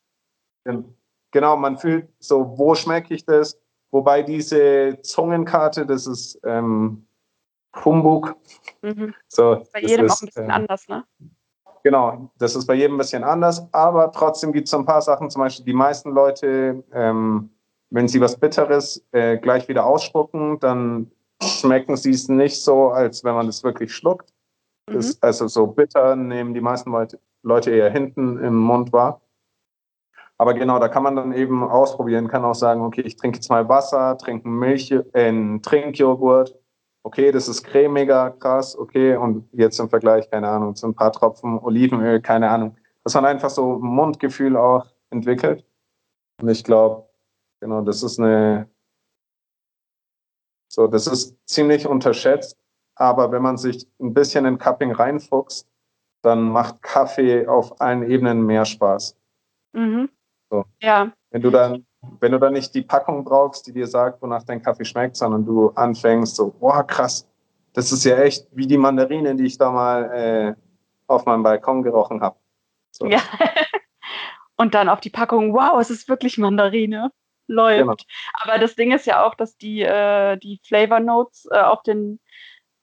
Genau, man fühlt so, wo schmecke ich das? Wobei diese Zungenkarte, das ist ähm, Humbug. Mhm. So, bei jedem ist, auch ein bisschen äh, anders, ne? Genau, das ist bei jedem ein bisschen anders, aber trotzdem gibt es so ein paar Sachen, zum Beispiel die meisten Leute, ähm, wenn sie was Bitteres äh, gleich wieder ausspucken, dann schmecken sie es nicht so, als wenn man das wirklich schluckt. Mhm. Das, also so bitter nehmen die meisten Leute eher hinten im Mund wahr. Aber genau, da kann man dann eben ausprobieren, kann auch sagen, okay, ich trinke jetzt mal Wasser, trinke Milch, äh, Trinkjoghurt. Okay, das ist cremiger, krass, okay. Und jetzt im Vergleich, keine Ahnung, zu ein paar Tropfen Olivenöl, keine Ahnung. Dass man einfach so ein Mundgefühl auch entwickelt. Und ich glaube, genau, das ist eine, so, das ist ziemlich unterschätzt. Aber wenn man sich ein bisschen in Cupping reinfuchst, dann macht Kaffee auf allen Ebenen mehr Spaß. Mhm. So. Ja. Wenn du dann, wenn du dann nicht die Packung brauchst, die dir sagt, wonach dein Kaffee schmeckt, sondern du anfängst so, boah, krass, das ist ja echt wie die Mandarine, die ich da mal äh, auf meinem Balkon gerochen habe. So. Ja. Und dann auf die Packung, wow, es ist wirklich Mandarine. Läuft. Genau. Aber das Ding ist ja auch, dass die, äh, die Flavor Notes äh, auf, den,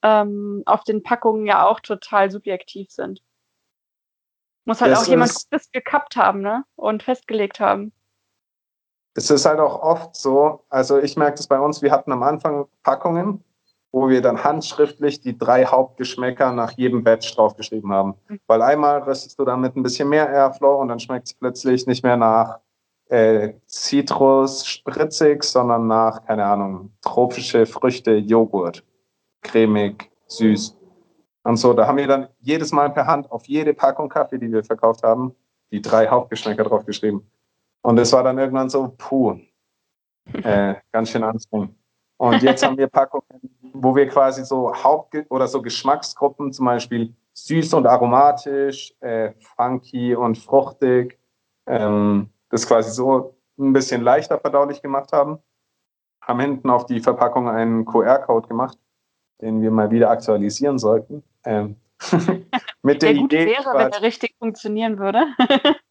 ähm, auf den Packungen ja auch total subjektiv sind. Muss halt das auch jemand das gekappt haben, ne? Und festgelegt haben. Es ist halt auch oft so, also ich merke das bei uns, wir hatten am Anfang Packungen, wo wir dann handschriftlich die drei Hauptgeschmäcker nach jedem Batch draufgeschrieben haben. Mhm. Weil einmal röstest du damit ein bisschen mehr Airflow und dann schmeckt es plötzlich nicht mehr nach äh, Zitrus, spritzig, sondern nach, keine Ahnung, tropische Früchte, Joghurt, cremig, süß. Und so, da haben wir dann jedes Mal per Hand auf jede Packung Kaffee, die wir verkauft haben, die drei Hauptgeschmäcker draufgeschrieben. Und es war dann irgendwann so, puh, äh, ganz schön anstrengend. Und jetzt haben wir Packungen, wo wir quasi so Haupt- oder so Geschmacksgruppen, zum Beispiel süß und aromatisch, äh, funky und fruchtig, ähm, das quasi so ein bisschen leichter verdaulich gemacht haben. Haben hinten auf die Verpackung einen QR-Code gemacht, den wir mal wieder aktualisieren sollten. Ähm, mit der, der gut Idee, wäre, wenn er richtig funktionieren würde.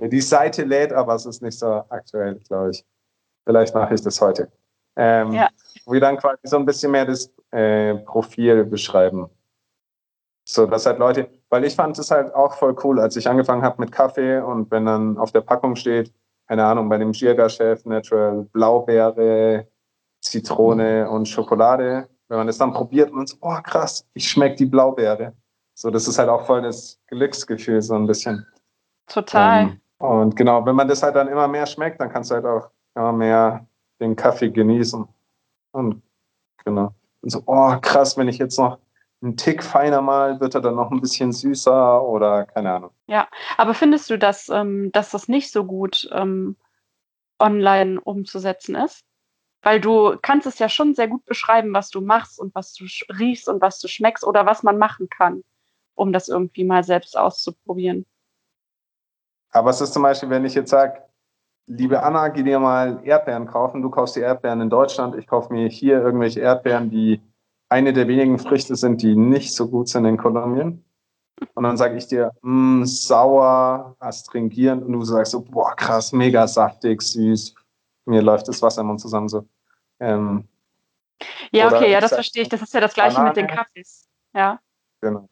die Seite lädt, aber es ist nicht so aktuell, glaube ich. Vielleicht mache ich das heute. Ähm, ja. Wo wir dann quasi so ein bisschen mehr das äh, Profil beschreiben. So, dass halt Leute, weil ich fand es halt auch voll cool, als ich angefangen habe mit Kaffee und wenn dann auf der Packung steht, keine Ahnung, bei dem Jirga-Chef Natural Blaubeere, Zitrone und Schokolade, wenn man es dann probiert und so, oh krass, ich schmecke die Blaubeere. So, das ist halt auch voll das Glücksgefühl, so ein bisschen. Total. Ähm, und genau, wenn man das halt dann immer mehr schmeckt, dann kannst du halt auch immer mehr den Kaffee genießen. Und genau. Und so, oh krass, wenn ich jetzt noch einen Tick feiner mal, wird er dann noch ein bisschen süßer oder keine Ahnung. Ja, aber findest du, dass, ähm, dass das nicht so gut ähm, online umzusetzen ist? Weil du kannst es ja schon sehr gut beschreiben, was du machst und was du riechst und was du schmeckst oder was man machen kann, um das irgendwie mal selbst auszuprobieren. Aber es ist zum Beispiel, wenn ich jetzt sage, liebe Anna, geh dir mal Erdbeeren kaufen. Du kaufst die Erdbeeren in Deutschland, ich kaufe mir hier irgendwelche Erdbeeren, die eine der wenigen Früchte sind, die nicht so gut sind in Kolumbien. Und dann sage ich dir, mh, mm, sauer, astringierend. Und du sagst so, boah, krass, mega saftig, süß. Mir läuft das Wasser im Mund zusammen so. Ähm, ja, okay, ja, das verstehe ich. Das ist ja das Gleiche Banane. mit den Kaffees. Ja. Genau.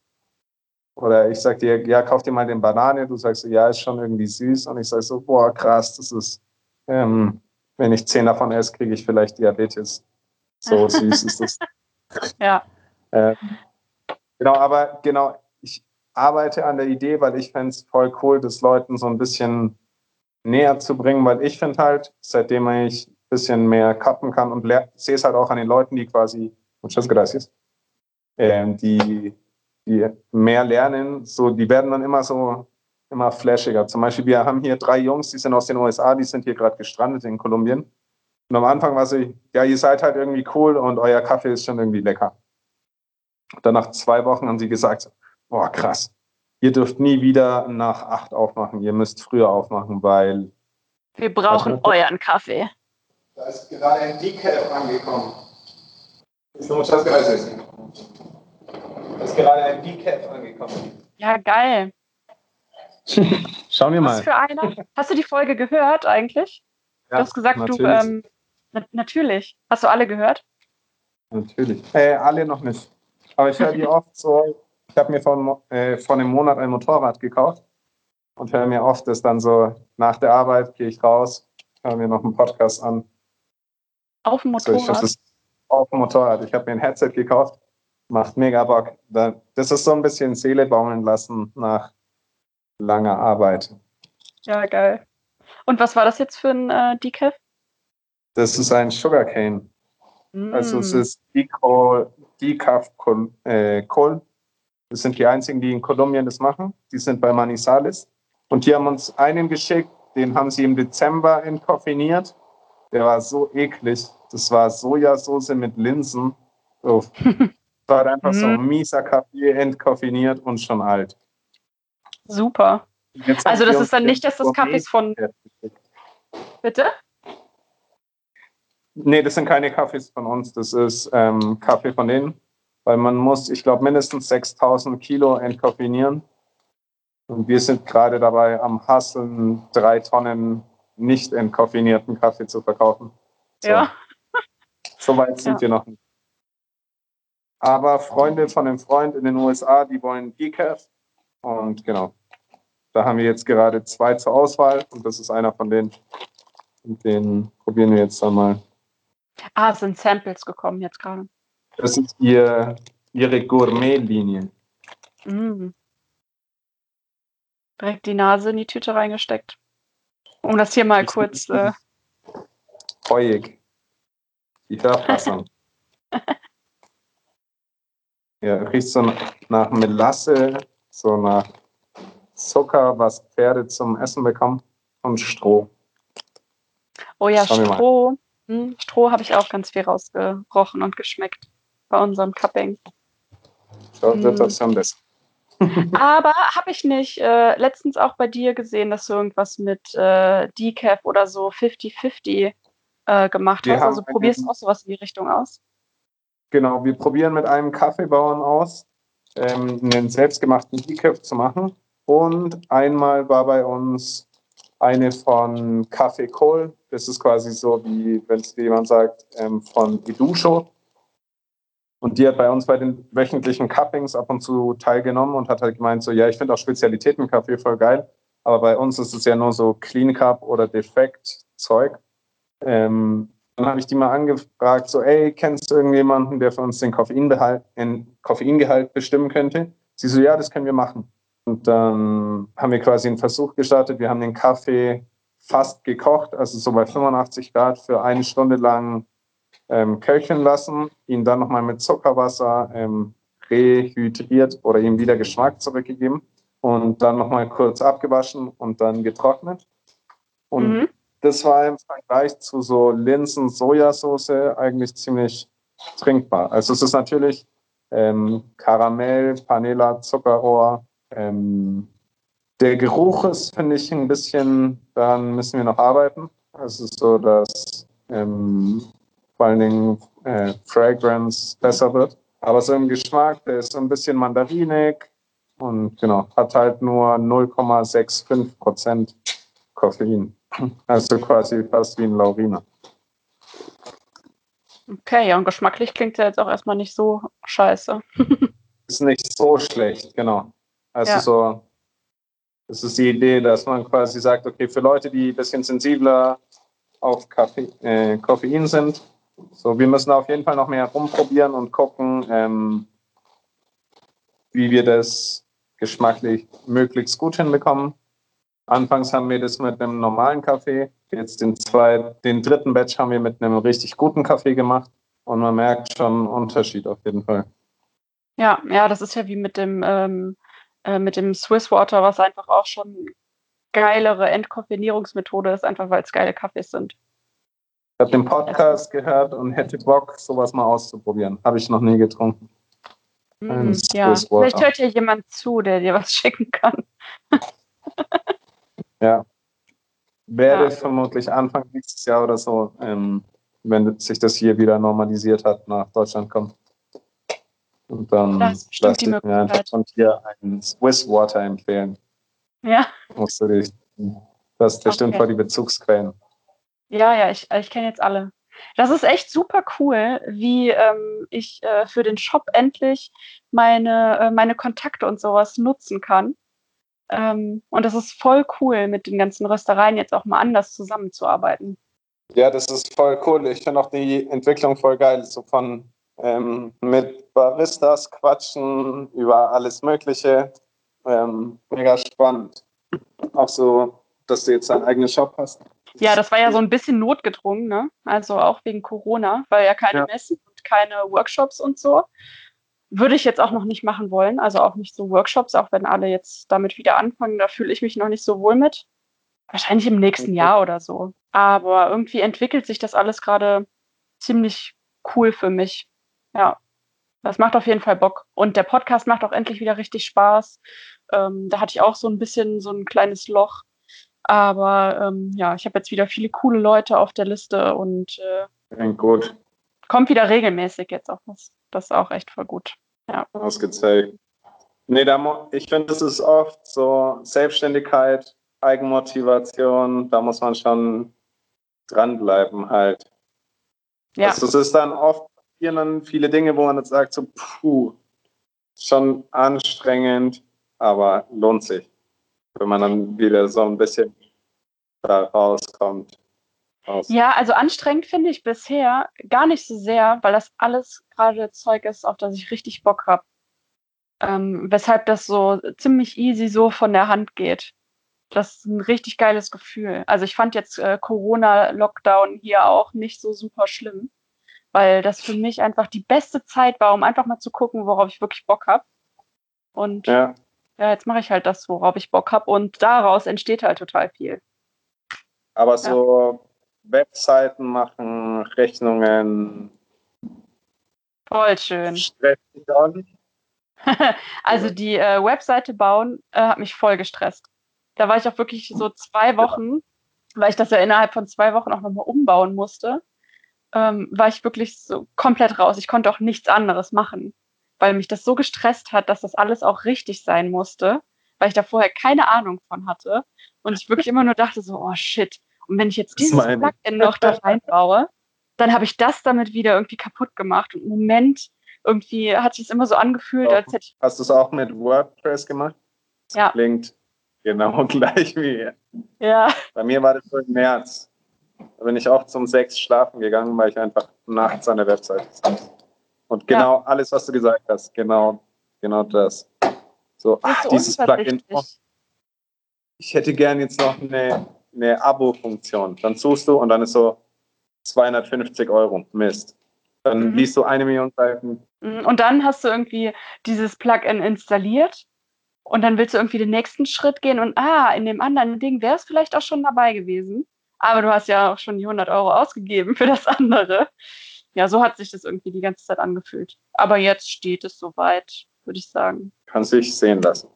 Oder ich sag dir, ja, kauf dir mal den Banane. Du sagst, ja, ist schon irgendwie süß. Und ich sage so, boah, krass, das ist, ähm, wenn ich zehn davon esse, kriege ich vielleicht Diabetes. So süß ist das. Ja. Ähm, genau, aber genau, ich arbeite an der Idee, weil ich fände es voll cool, das Leuten so ein bisschen näher zu bringen, weil ich finde halt, seitdem ich ein bisschen mehr cutten kann und sehe es halt auch an den Leuten, die quasi, muchas gracias, ähm, die, die mehr lernen, so, die werden dann immer so, immer flashiger. Zum Beispiel, wir haben hier drei Jungs, die sind aus den USA, die sind hier gerade gestrandet in Kolumbien. Und am Anfang war sie, ja, ihr seid halt irgendwie cool und euer Kaffee ist schon irgendwie lecker. Dann nach zwei Wochen haben sie gesagt, boah, krass, ihr dürft nie wieder nach acht aufmachen, ihr müsst früher aufmachen, weil... Wir brauchen euren Kaffee. Da ist gerade ein Decaf angekommen. Ist muchas gracias. Da ist gerade ein Decaf angekommen. Ja, geil. Schauen wir mal. Was für einer? Hast du die Folge gehört eigentlich? Ja, du hast gesagt, natürlich. du ähm, na natürlich. Hast du alle gehört? Natürlich. Äh, alle noch nicht. Aber ich höre die oft so. Ich habe mir vor, äh, vor einem Monat ein Motorrad gekauft und höre mir oft das dann so nach der Arbeit, gehe ich raus, höre mir noch einen Podcast an. Auf dem ich Motorrad? das auf dem Motorrad. Ich habe mir ein Headset gekauft. Macht mega Bock. Da- Das ist so ein bisschen Seele baumeln lassen nach langer Arbeit. ja, geil. Und was war das jetzt für ein äh, Decaf? Das ist ein Sugarcane. Also es Mm. ist Decaf Col, äh, Col. Das sind die einzigen, die in Kolumbien das machen. Die sind bei Manizales. Und die haben uns einen geschickt, den haben sie im Dezember entkoffiniert. Der war so eklig. Das war Sojasauce mit Linsen. So. Das war einfach so ein mieser Kaffee, entkoffiniert und schon alt. Super. Also das ist dann nicht, dass das Kaffee ist von... Bitte? Nee, das sind keine Kaffees von uns, das ist ähm, Kaffee von denen, weil man muss, ich glaube, mindestens 6000 Kilo entkoffinieren. Und wir sind gerade dabei, am Hasseln drei Tonnen nicht entkoffinierten Kaffee zu verkaufen. So, Ja. So weit sind Ja. wir noch nicht. Aber Freunde von einem Freund in den USA, die wollen Decaf. Und genau, da haben wir jetzt gerade zwei zur Auswahl und das ist einer von denen. Und den probieren wir jetzt dann mal. Ah, es sind Samples gekommen jetzt gerade. Das ist ihr, ihre Gourmet-Linie. Mm. Direkt die Nase in die Tüte reingesteckt. Um das hier mal kurz... Äh, Heuig. Die Hörpassung. Ja, riecht so nach Melasse, so nach Zucker, was Pferde zum Essen bekommen und Stroh. oh ja, Schauen. Stroh. Hm, Stroh habe ich auch ganz viel rausgerochen und geschmeckt bei unserem Cupping. So, Mm. Situation besser. Aber habe ich nicht äh, letztens auch bei dir gesehen, dass du irgendwas mit äh, Decaf oder so 50-50 äh, gemacht Wir hast? Also probierst du auch sowas in die Richtung aus? Genau, wir probieren mit einem Kaffeebauern aus, ähm, einen selbstgemachten Decaf zu machen. Und einmal war bei uns eine von Kaffee Kohl. Das ist quasi so, wie wenn es jemand sagt, ähm, von Edusho. Und die hat bei uns bei den wöchentlichen Cuppings ab und zu teilgenommen und hat halt gemeint, so, ja, ich finde auch Spezialitätenkaffee voll geil. Aber bei uns ist es ja nur so Clean Cup oder Defekt-Zeug. Ähm, dann habe ich die mal angefragt, so, ey, kennst du irgendjemanden, der für uns den Koffeinbehalt, den Koffeingehalt bestimmen könnte? Sie so, ja, das können wir machen. Und dann haben wir quasi einen Versuch gestartet. Wir haben den Kaffee fast gekocht, also so bei 85 Grad für eine Stunde lang ähm, köcheln lassen, ihn dann nochmal mit Zuckerwasser ähm, rehydriert oder ihm wieder Geschmack zurückgegeben und dann nochmal kurz abgewaschen und dann getrocknet. Und Mhm. Das war im Vergleich zu so Linsen-Sojasauce eigentlich ziemlich trinkbar. Also es ist natürlich ähm, Karamell, Panela, Zuckerrohr. Ähm, der Geruch ist, finde ich, ein bisschen, daran müssen wir noch arbeiten. Es ist so, dass ähm, vor allen Dingen äh, Fragrance besser wird. Aber so im Geschmack, der ist so ein bisschen mandarinig und genau, hat halt nur 0,65 Prozent Koffein. Also quasi fast wie ein Lauriner. Okay, ja, und geschmacklich klingt ja jetzt auch erstmal nicht so scheiße. Ist nicht so schlecht, genau. Also Ja. so, das ist die Idee, dass man quasi sagt, okay, für Leute, die ein bisschen sensibler auf Kaffee, äh, Koffein sind, so, wir müssen auf jeden Fall noch mehr rumprobieren und gucken, ähm, wie wir das geschmacklich möglichst gut hinbekommen. Anfangs haben wir das mit einem normalen Kaffee. Jetzt den, zwei, den dritten Batch haben wir mit einem richtig guten Kaffee gemacht. Und man merkt schon einen Unterschied auf jeden Fall. Ja, ja, das ist ja wie mit dem, ähm, äh, mit dem Swiss Water, was einfach auch schon geilere Entkoffinierungsmethode ist, einfach weil es geile Kaffees sind. Ich habe den Podcast gehört und hätte Bock, sowas mal auszuprobieren. Habe ich noch nie getrunken. Mm, ja, vielleicht hört ja jemand zu, der dir was schicken kann. Ja. Werde ja. vermutlich Anfang nächstes Jahr oder so, ähm, wenn sich das hier wieder normalisiert hat, nach Deutschland kommen. Und dann lasse ich mir einfach von dir einen Swiss Water empfehlen. Ja. Musst du dich. Das ist bestimmt okay. voll die Bezugsquellen. Ja, ja, ich, ich kenne jetzt alle. Das ist echt super cool, wie ähm, ich äh, für den Shop endlich meine, äh, meine Kontakte und sowas nutzen kann. Ähm, und das ist voll cool, mit den ganzen Röstereien jetzt auch mal anders zusammenzuarbeiten. Ja, das ist voll cool. Ich finde auch die Entwicklung voll geil, so von ähm, mit Baristas quatschen über alles Mögliche. Ähm, mega spannend. Auch so, dass du jetzt deinen eigenen Shop hast. Ja, das war ja so ein bisschen notgedrungen, ne? Also auch wegen Corona, weil ja keine ja. Messen und keine Workshops und so. Würde ich jetzt auch noch nicht machen wollen. Also auch nicht so Workshops, auch wenn alle jetzt damit wieder anfangen. Da fühle ich mich noch nicht so wohl mit. Wahrscheinlich im nächsten okay. Jahr oder so. Aber irgendwie entwickelt sich das alles gerade ziemlich cool für mich. Ja, das macht auf jeden Fall Bock. Und der Podcast macht auch endlich wieder richtig Spaß. Ähm, da hatte ich auch so ein bisschen so ein kleines Loch. Aber ähm, ja, ich habe jetzt wieder viele coole Leute auf der Liste und äh, gut. kommt wieder regelmäßig jetzt auch. Das, das ist auch echt voll gut. Ja. Ausgezeichnet. Nee, da, ich finde, das ist oft so Selbstständigkeit, Eigenmotivation, da muss man schon dranbleiben halt. Ja. Also, es ist dann oft dann viele Dinge, wo man jetzt sagt, so, puh, schon anstrengend, aber lohnt sich, wenn man dann wieder so ein bisschen da rauskommt. Raus. Ja, also anstrengend finde ich bisher gar nicht so sehr, weil das alles gerade Zeug ist, auf das ich richtig Bock habe. Ähm, weshalb das so ziemlich easy so von der Hand geht. Das ist ein richtig geiles Gefühl. Also ich fand jetzt äh, Corona-Lockdown hier auch nicht so super schlimm weil das für mich einfach die beste Zeit war, um einfach mal zu gucken, worauf ich wirklich Bock habe. Und ja, ja jetzt mache ich halt das, worauf ich Bock habe und daraus entsteht halt total viel. Aber so ja. Webseiten machen, Rechnungen. Voll schön. also die äh, Webseite bauen äh, hat mich voll gestresst. Da war ich auch wirklich so zwei Wochen, weil ich das ja innerhalb von zwei Wochen auch nochmal umbauen musste ähm, war ich wirklich so komplett raus. Ich konnte auch nichts anderes machen, weil mich das so gestresst hat, dass das alles auch richtig sein musste, weil ich da vorher keine Ahnung von hatte und ich wirklich immer nur dachte so, oh shit. Und wenn ich jetzt dieses Plugin noch da reinbaue, dann habe ich das damit wieder irgendwie kaputt gemacht. Und im Moment irgendwie hat sich es immer so angefühlt, als hätte ich. Hast du es auch mit WordPress gemacht? Das ja. Klingt genau gleich wie. Ja. Bei mir war das so im März. Da bin ich auch zum sechs schlafen gegangen, weil ich einfach nachts an der Webseite saß. Und genau ja. alles, was du gesagt hast, genau, genau das. So, ach, dieses Plugin. Oh, ich hätte gern jetzt noch eine, eine Abo-Funktion. Dann suchst du und dann ist so 250 Euro. Mist. Dann mhm. liest du eine Million Seiten. Mhm, und dann hast du irgendwie dieses Plugin installiert und dann willst du irgendwie den nächsten Schritt gehen und ah, in dem anderen Ding wäre es vielleicht auch schon dabei gewesen aber du hast ja auch schon die 100 Euro ausgegeben für das andere. Ja, so hat sich das irgendwie die ganze Zeit angefühlt. Aber jetzt steht es soweit, würde ich sagen. Kann sich sehen lassen.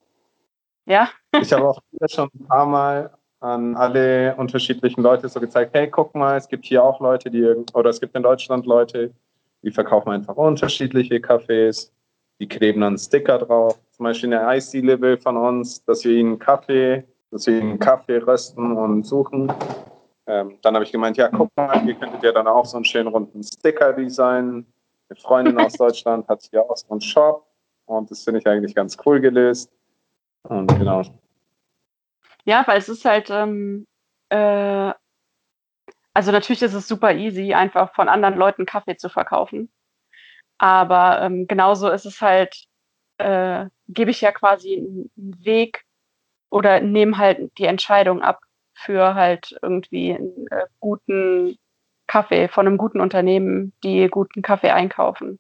Ja. ich habe auch schon ein paar Mal an alle unterschiedlichen Leute so gezeigt, hey, guck mal, es gibt hier auch Leute, die, oder es gibt in Deutschland Leute, die verkaufen einfach unterschiedliche Kaffees, die kleben dann Sticker drauf. Zum Beispiel eine IC-Level von uns, dass wir ihnen Kaffee, dass wir ihnen Kaffee rösten und suchen. Ähm, dann habe ich gemeint, ja, guck mal, ihr könntet ja dann auch so einen schönen runden Sticker designen. Eine Freundin aus Deutschland hat hier auch so einen Shop und das finde ich eigentlich ganz cool gelöst. Und genau. Ja, weil es ist halt, ähm, äh, also natürlich ist es super easy, einfach von anderen Leuten Kaffee zu verkaufen. Aber ähm, genauso ist es halt, äh, gebe ich ja quasi einen Weg oder nehme halt die Entscheidung ab, für halt irgendwie einen äh, guten Kaffee von einem guten Unternehmen, die guten Kaffee einkaufen.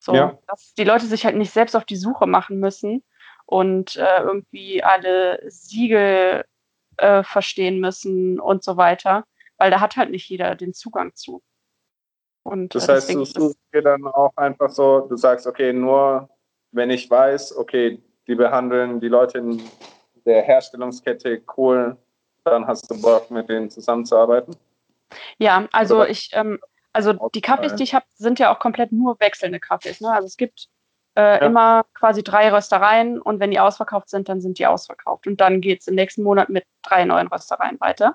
So, ja. dass die Leute sich halt nicht selbst auf die Suche machen müssen und äh, irgendwie alle Siegel äh, verstehen müssen und so weiter. Weil da hat halt nicht jeder den Zugang zu. Und, das äh, heißt, du suchst dir dann auch einfach so, du sagst, okay, nur wenn ich weiß, okay, die behandeln die Leute in der Herstellungskette cool, dann hast du Bock, mit denen zusammenzuarbeiten? Ja, also ich, ähm, also die Kaffees, die ich habe, sind ja auch komplett nur wechselnde Kaffees. Ne? Also es gibt äh, ja. immer quasi drei Röstereien und wenn die ausverkauft sind, dann sind die ausverkauft. Und dann geht es im nächsten Monat mit drei neuen Röstereien weiter.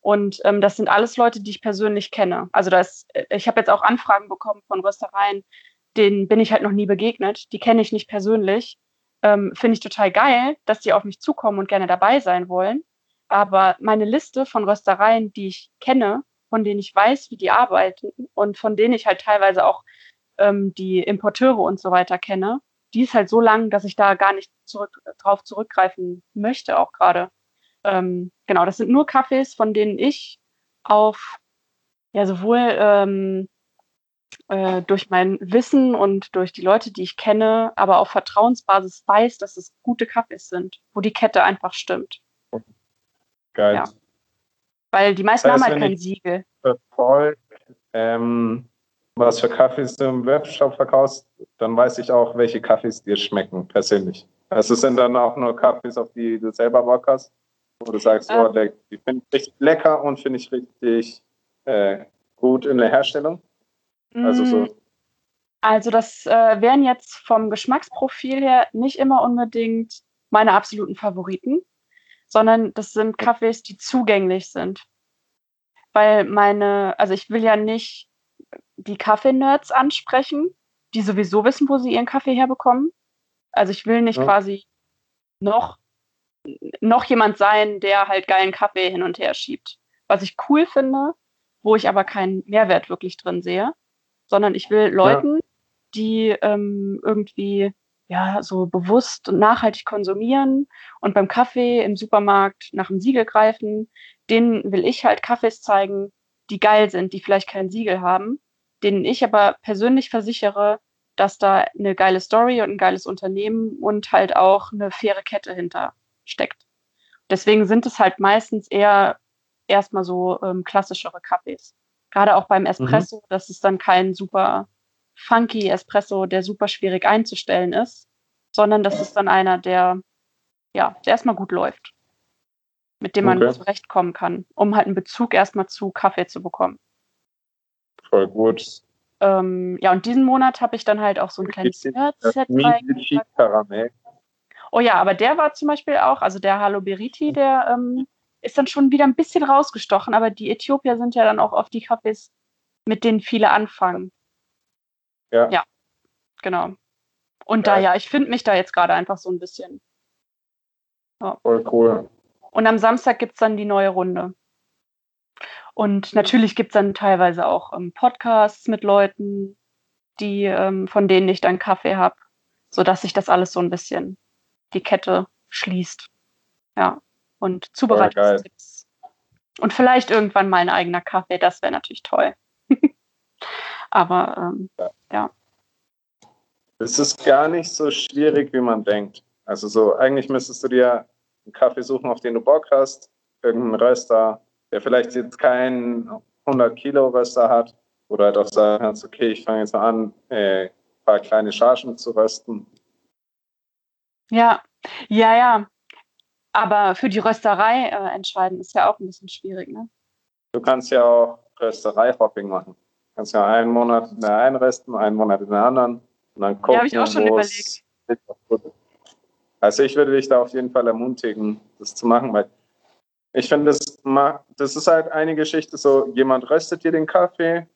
Und ähm, das sind alles Leute, die ich persönlich kenne. Also das, äh, ich habe jetzt auch Anfragen bekommen von Röstereien, denen bin ich halt noch nie begegnet. Die kenne ich nicht persönlich. Ähm, Finde ich total geil, dass die auf mich zukommen und gerne dabei sein wollen. Aber meine Liste von Röstereien, die ich kenne, von denen ich weiß, wie die arbeiten und von denen ich halt teilweise auch ähm, die Importeure und so weiter kenne, die ist halt so lang, dass ich da gar nicht zurück, drauf zurückgreifen möchte, auch gerade. Ähm, genau, das sind nur Kaffees, von denen ich auf ja sowohl ähm, äh, durch mein Wissen und durch die Leute, die ich kenne, aber auf Vertrauensbasis weiß, dass es gute Kaffees sind, wo die Kette einfach stimmt. Geil. Ja. Weil die meisten das heißt, haben halt kein Siegel. Voll, ähm, was für Kaffees du im Webshop verkaufst, dann weiß ich auch, welche Kaffees dir schmecken, persönlich. Also sind dann auch nur Kaffees, auf die du selber Bock hast, wo du sagst, ähm, oh, der, die finde ich richtig lecker und finde ich richtig äh, gut in der Herstellung. Also so. Mm, also das äh, wären jetzt vom Geschmacksprofil her nicht immer unbedingt meine absoluten Favoriten, sondern das sind Kaffees, die zugänglich sind. Weil meine, also ich will ja nicht die Kaffee-Nerds ansprechen, die sowieso wissen, wo sie ihren Kaffee herbekommen. Also ich will nicht ja. quasi noch, noch jemand sein, der halt geilen Kaffee hin und her schiebt. Was ich cool finde, wo ich aber keinen Mehrwert wirklich drin sehe, sondern ich will Leuten, ja. die ähm, irgendwie ja so bewusst und nachhaltig konsumieren und beim Kaffee im Supermarkt nach dem Siegel greifen, denen will ich halt Kaffees zeigen, die geil sind, die vielleicht kein Siegel haben denen ich aber persönlich versichere, dass da eine geile Story und ein geiles Unternehmen und halt auch eine faire Kette hinter steckt. Deswegen sind es halt meistens eher erstmal so ähm, klassischere Kaffees. Gerade auch beim Espresso, mhm. das ist dann kein super funky Espresso, der super schwierig einzustellen ist, sondern das ist dann einer, der ja, der erstmal gut läuft, mit dem man okay. zurechtkommen kann, um halt einen Bezug erstmal zu Kaffee zu bekommen voll gut. Ähm, ja, und diesen Monat habe ich dann halt auch so ein kleines Nerd-Set Oh ja, aber der war zum Beispiel auch, also der Halo Beriti, der ähm, ist dann schon wieder ein bisschen rausgestochen, aber die Äthiopier sind ja dann auch oft die Kaffees, mit denen viele anfangen. Ja. Ja, genau. Und ja. da ja, ich finde mich da jetzt gerade einfach so ein bisschen. Ja. Voll cool. Und am Samstag gibt es dann die neue Runde. Und natürlich gibt es dann teilweise auch ähm, Podcasts mit Leuten, die, ähm, von denen ich dann Kaffee habe, sodass sich das alles so ein bisschen die Kette schließt. Ja. Und Zubereitungstipps. Und vielleicht irgendwann mal ein eigener Kaffee, das wäre natürlich toll. Aber ähm, ja. ja. Es ist gar nicht so schwierig, wie man denkt. Also so, eigentlich müsstest du dir einen Kaffee suchen, auf den du Bock hast, irgendeinen Röster, der vielleicht jetzt keinen 100 Kilo Röster hat oder halt auch sagen kannst, okay, ich fange jetzt mal an, äh, ein paar kleine Chargen zu rösten. Ja, ja, ja. Aber für die Rösterei äh, entscheiden ist ja auch ein bisschen schwierig, ne? Du kannst ja auch Rösterei-Hopping machen. Du kannst ja einen Monat in der einen rösten, einen Monat in der anderen und dann gucken, ja, habe ich auch schon überlegt. Also ich würde dich da auf jeden Fall ermutigen, das zu machen, weil ich finde, das, das ist halt eine Geschichte, so jemand röstet dir den Kaffee,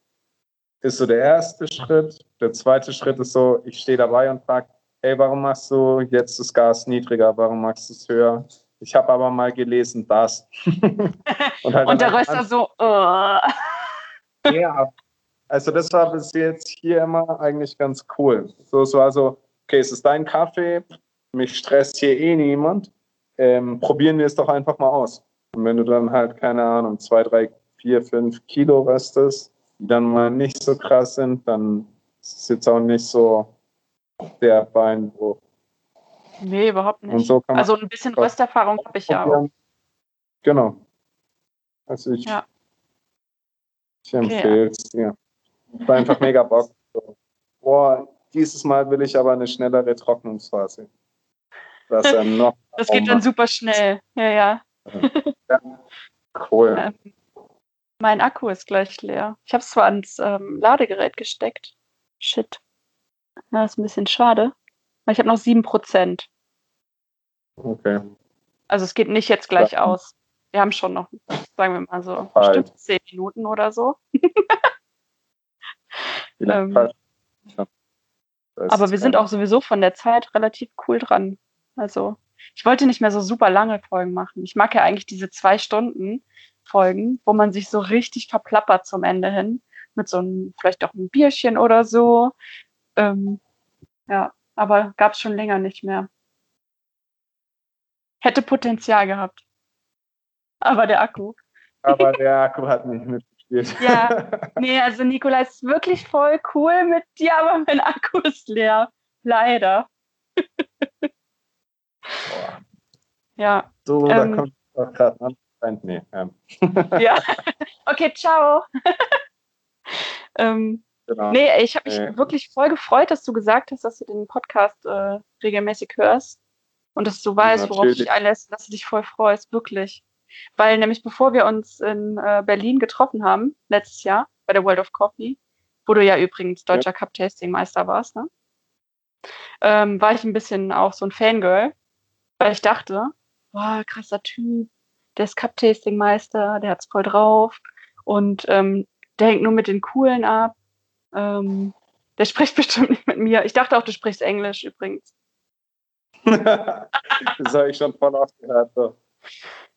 ist so der erste Schritt. Der zweite Schritt ist so, ich stehe dabei und frage, hey, warum machst du jetzt das Gas niedriger, warum machst du es höher? Ich habe aber mal gelesen, das. und, halt und der Röster so, uh. ja, also das war bis jetzt hier immer eigentlich ganz cool. So, so also, okay, es ist dein Kaffee, mich stresst hier eh niemand, ähm, probieren wir es doch einfach mal aus. Und wenn du dann halt, keine Ahnung, zwei, drei, vier, fünf Kilo röstest, die dann mal nicht so krass sind, dann ist es jetzt auch nicht so der Beinbruch. Nee, überhaupt nicht. So also ein bisschen Rösterfahrung habe ich ja auch. Genau. Also ich, ja. Ich empfehle es dir. Ich war einfach mega Bock. So. Boah, dieses Mal will ich aber eine schnellere Trocknungsphase. Das, ja noch das geht dann super schnell. Ja, ja. Ja. Cool. Ähm, mein Akku ist gleich leer. Ich habe es zwar ans ähm, Ladegerät gesteckt. Shit. Ja, ist ein bisschen schade. Aber ich habe noch 7%. Okay. Also es geht nicht jetzt gleich ja. aus. Wir haben schon noch, sagen wir mal so, halt. bestimmt 10 Minuten oder so. ähm, aber wir sind auch sowieso von der Zeit relativ cool dran. Also ich wollte nicht mehr so super lange Folgen machen. Ich mag ja eigentlich diese zwei Stunden Folgen, wo man sich so richtig verplappert zum Ende hin. Mit so einem, vielleicht auch ein Bierchen oder so. Ähm, ja, aber gab es schon länger nicht mehr. Hätte Potenzial gehabt. Aber der Akku. Aber der Akku hat nicht mitgespielt. Ja, nee, also Nikola ist wirklich voll cool mit dir, aber mein Akku ist leer. Leider. Boah. Ja. So, ähm, da kommt doch gerade Freund. Nee. Ähm. Ja. Okay, ciao. ähm, genau. Nee, ich habe mich nee. wirklich voll gefreut, dass du gesagt hast, dass du den Podcast äh, regelmäßig hörst und dass du weißt, worauf du dich einlässt, dass du dich voll freust, wirklich. Weil nämlich bevor wir uns in äh, Berlin getroffen haben, letztes Jahr bei der World of Coffee, wo du ja übrigens deutscher ja. Cup-Tasting-Meister warst, ne? ähm, war ich ein bisschen auch so ein Fangirl, weil ich dachte, boah, krasser Typ, der ist Cup-Tasting-Meister, der hat's voll drauf und ähm, der hängt nur mit den Coolen ab. Ähm, der spricht bestimmt nicht mit mir. Ich dachte auch, du sprichst Englisch übrigens. das habe ich schon voll oft gehört. So.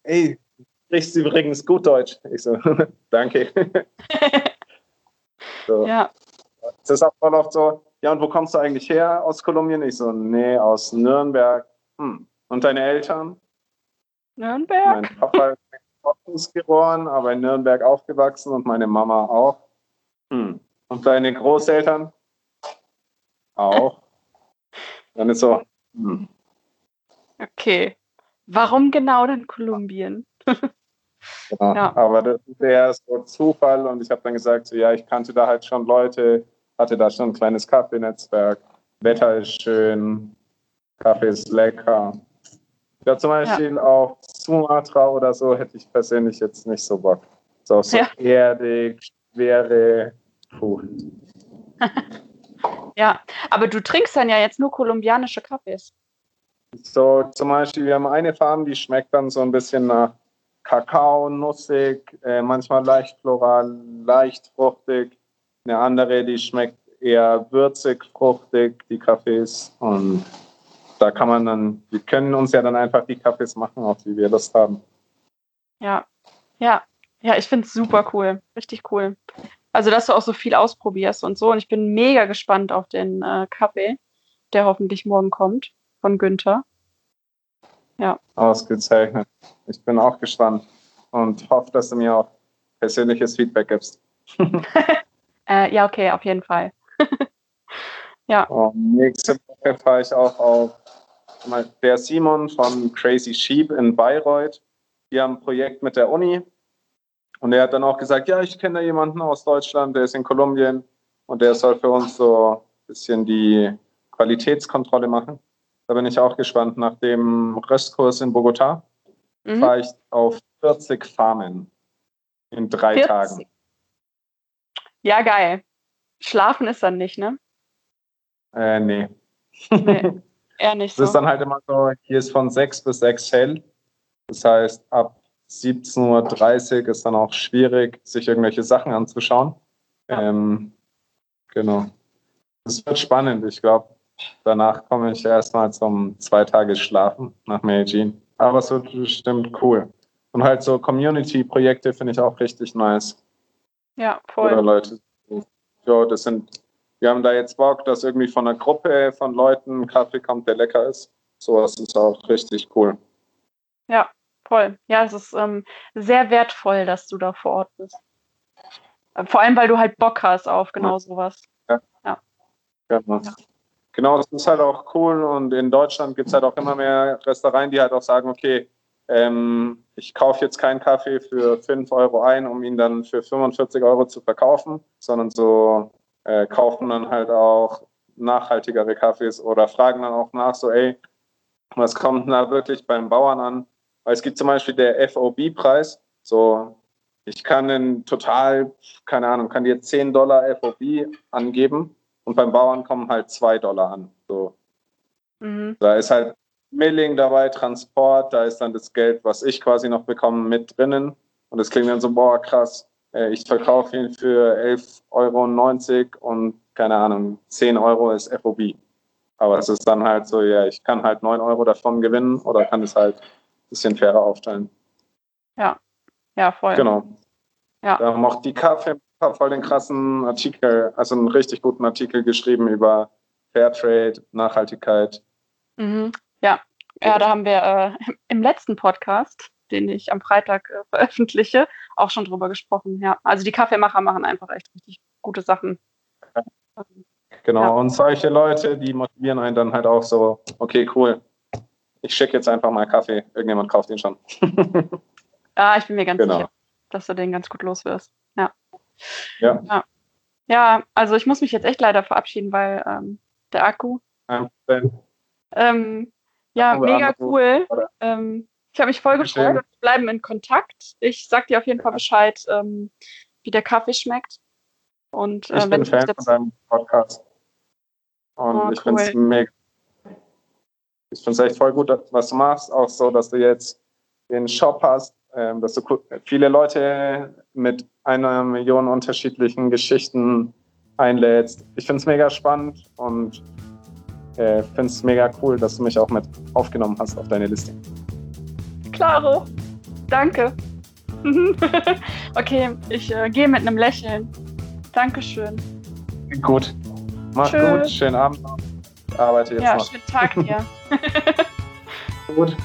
Ey, du sprichst übrigens gut Deutsch. Ich so, danke. so. Ja. Das ist auch voll oft so, ja, und wo kommst du eigentlich her aus Kolumbien? Ich so, nee, aus Nürnberg. Hm. Und deine Eltern? Nürnberg? Mein Papa ist geboren, aber in Nürnberg aufgewachsen und meine Mama auch. Hm. Und deine Großeltern? Auch. Dann ist so, hm. Okay. Warum genau dann Kolumbien? genau. ja. Aber das ist eher so Zufall und ich habe dann gesagt, so, ja, ich kannte da halt schon Leute, hatte da schon ein kleines Kaffeenetzwerk. Wetter ist schön, Kaffee ist lecker. Ja, zum Beispiel ja. auf Sumatra oder so hätte ich persönlich jetzt nicht so Bock. So, so ja. erdig, schwere, puh. ja, aber du trinkst dann ja jetzt nur kolumbianische Kaffees. So, zum Beispiel, wir haben eine Farm, die schmeckt dann so ein bisschen nach Kakao, nussig, äh, manchmal leicht floral, leicht fruchtig. Eine andere, die schmeckt eher würzig, fruchtig, die Kaffees. Und da kann man dann, wir können uns ja dann einfach die Kaffees machen, auf die wir Lust haben. Ja, ja, ja, ich finde es super cool, richtig cool. Also, dass du auch so viel ausprobierst und so. Und ich bin mega gespannt auf den äh, Kaffee, der hoffentlich morgen kommt von Günther. Ja. Ausgezeichnet. Ich bin auch gespannt und hoffe, dass du mir auch persönliches Feedback gibst. äh, ja, okay, auf jeden Fall. Ja. Und nächste Woche fahre ich auch auf der Simon von Crazy Sheep in Bayreuth. Die haben ein Projekt mit der Uni. Und er hat dann auch gesagt, ja, ich kenne da jemanden aus Deutschland, der ist in Kolumbien und der soll für uns so ein bisschen die Qualitätskontrolle machen. Da bin ich auch gespannt. Nach dem Röstkurs in Bogota mhm. fahre ich auf 40 Farmen in drei 40. Tagen. Ja, geil. Schlafen ist dann nicht, ne? Äh, nee. nee. Eher nicht so. Das ist dann halt immer so, hier ist von 6 bis 6 hell. Das heißt, ab 17.30 Uhr ist dann auch schwierig, sich irgendwelche Sachen anzuschauen. Ja. Ähm, genau. Das wird spannend. Ich glaube, Danach komme ich erstmal zum zwei Tage Schlafen nach Medellin. Aber es wird bestimmt cool. Und halt so Community-Projekte finde ich auch richtig nice. Ja, voll. Oder Leute, ja, das sind, wir haben da jetzt Bock, dass irgendwie von einer Gruppe von Leuten ein Kaffee kommt, der lecker ist. Sowas ist auch richtig cool. Ja, voll. Ja, es ist ähm, sehr wertvoll, dass du da vor Ort bist. Vor allem, weil du halt Bock hast auf genau sowas. Ja. Ja. Genau. ja genau, das ist halt auch cool und in Deutschland gibt es halt auch immer mehr Restaurants, die halt auch sagen, okay, ähm, ich kaufe jetzt keinen Kaffee für 5 Euro ein, um ihn dann für 45 Euro zu verkaufen, sondern so äh, kaufen dann halt auch nachhaltigere Kaffees oder fragen dann auch nach, so, ey, was kommt da wirklich beim Bauern an? Weil es gibt zum Beispiel der FOB-Preis, so, ich kann den total, keine Ahnung, kann dir 10 Dollar FOB angeben und beim Bauern kommen halt 2 Dollar an. So. Mhm. Da ist halt Milling dabei, Transport, da ist dann das Geld, was ich quasi noch bekomme, mit drinnen. Und es klingt dann so, boah, krass, ich verkaufe ihn für 11,90 Euro und keine Ahnung, 10 Euro ist FOB. Aber es ist dann halt so, ja, ich kann halt 9 Euro davon gewinnen oder kann es halt ein bisschen fairer aufteilen. Ja, ja, voll. Genau. Ja. Da haben auch die Kaffee voll den krassen Artikel, also einen richtig guten Artikel geschrieben über Fairtrade, Nachhaltigkeit. Mhm. Ja, ja, da haben wir äh, im letzten Podcast, den ich am Freitag äh, veröffentliche, auch schon drüber gesprochen. Ja, also die Kaffeemacher machen einfach echt richtig gute Sachen. Genau, ja. und solche Leute, die motivieren einen dann halt auch so, okay, cool, ich schicke jetzt einfach mal Kaffee, irgendjemand kauft ihn schon. ja, ich bin mir ganz genau. sicher, dass du den ganz gut los wirst. Ja. Ja. ja. ja. also ich muss mich jetzt echt leider verabschieden, weil ähm, der Akku. Ähm, ja, mega cool. Ähm, ich habe mich voll gefreut und wir bleiben in Kontakt. Ich sag dir auf jeden Fall Bescheid, ähm, wie der Kaffee schmeckt. Und, äh, ich bin Fan von deinem Podcast. Und oh, ich cool. finde es mega. Ich finde es echt voll gut, was du machst. Auch so, dass du jetzt den Shop hast, ähm, dass du viele Leute mit einer Million unterschiedlichen Geschichten einlädst. Ich finde es mega spannend und äh, finde es mega cool, dass du mich auch mit aufgenommen hast auf deine Liste. Klaro, danke. okay, ich äh, gehe mit einem Lächeln. Dankeschön. Gut. Mach Tschö. gut, schönen Abend. Ich arbeite jetzt ja, noch. schönen Tag dir. gut.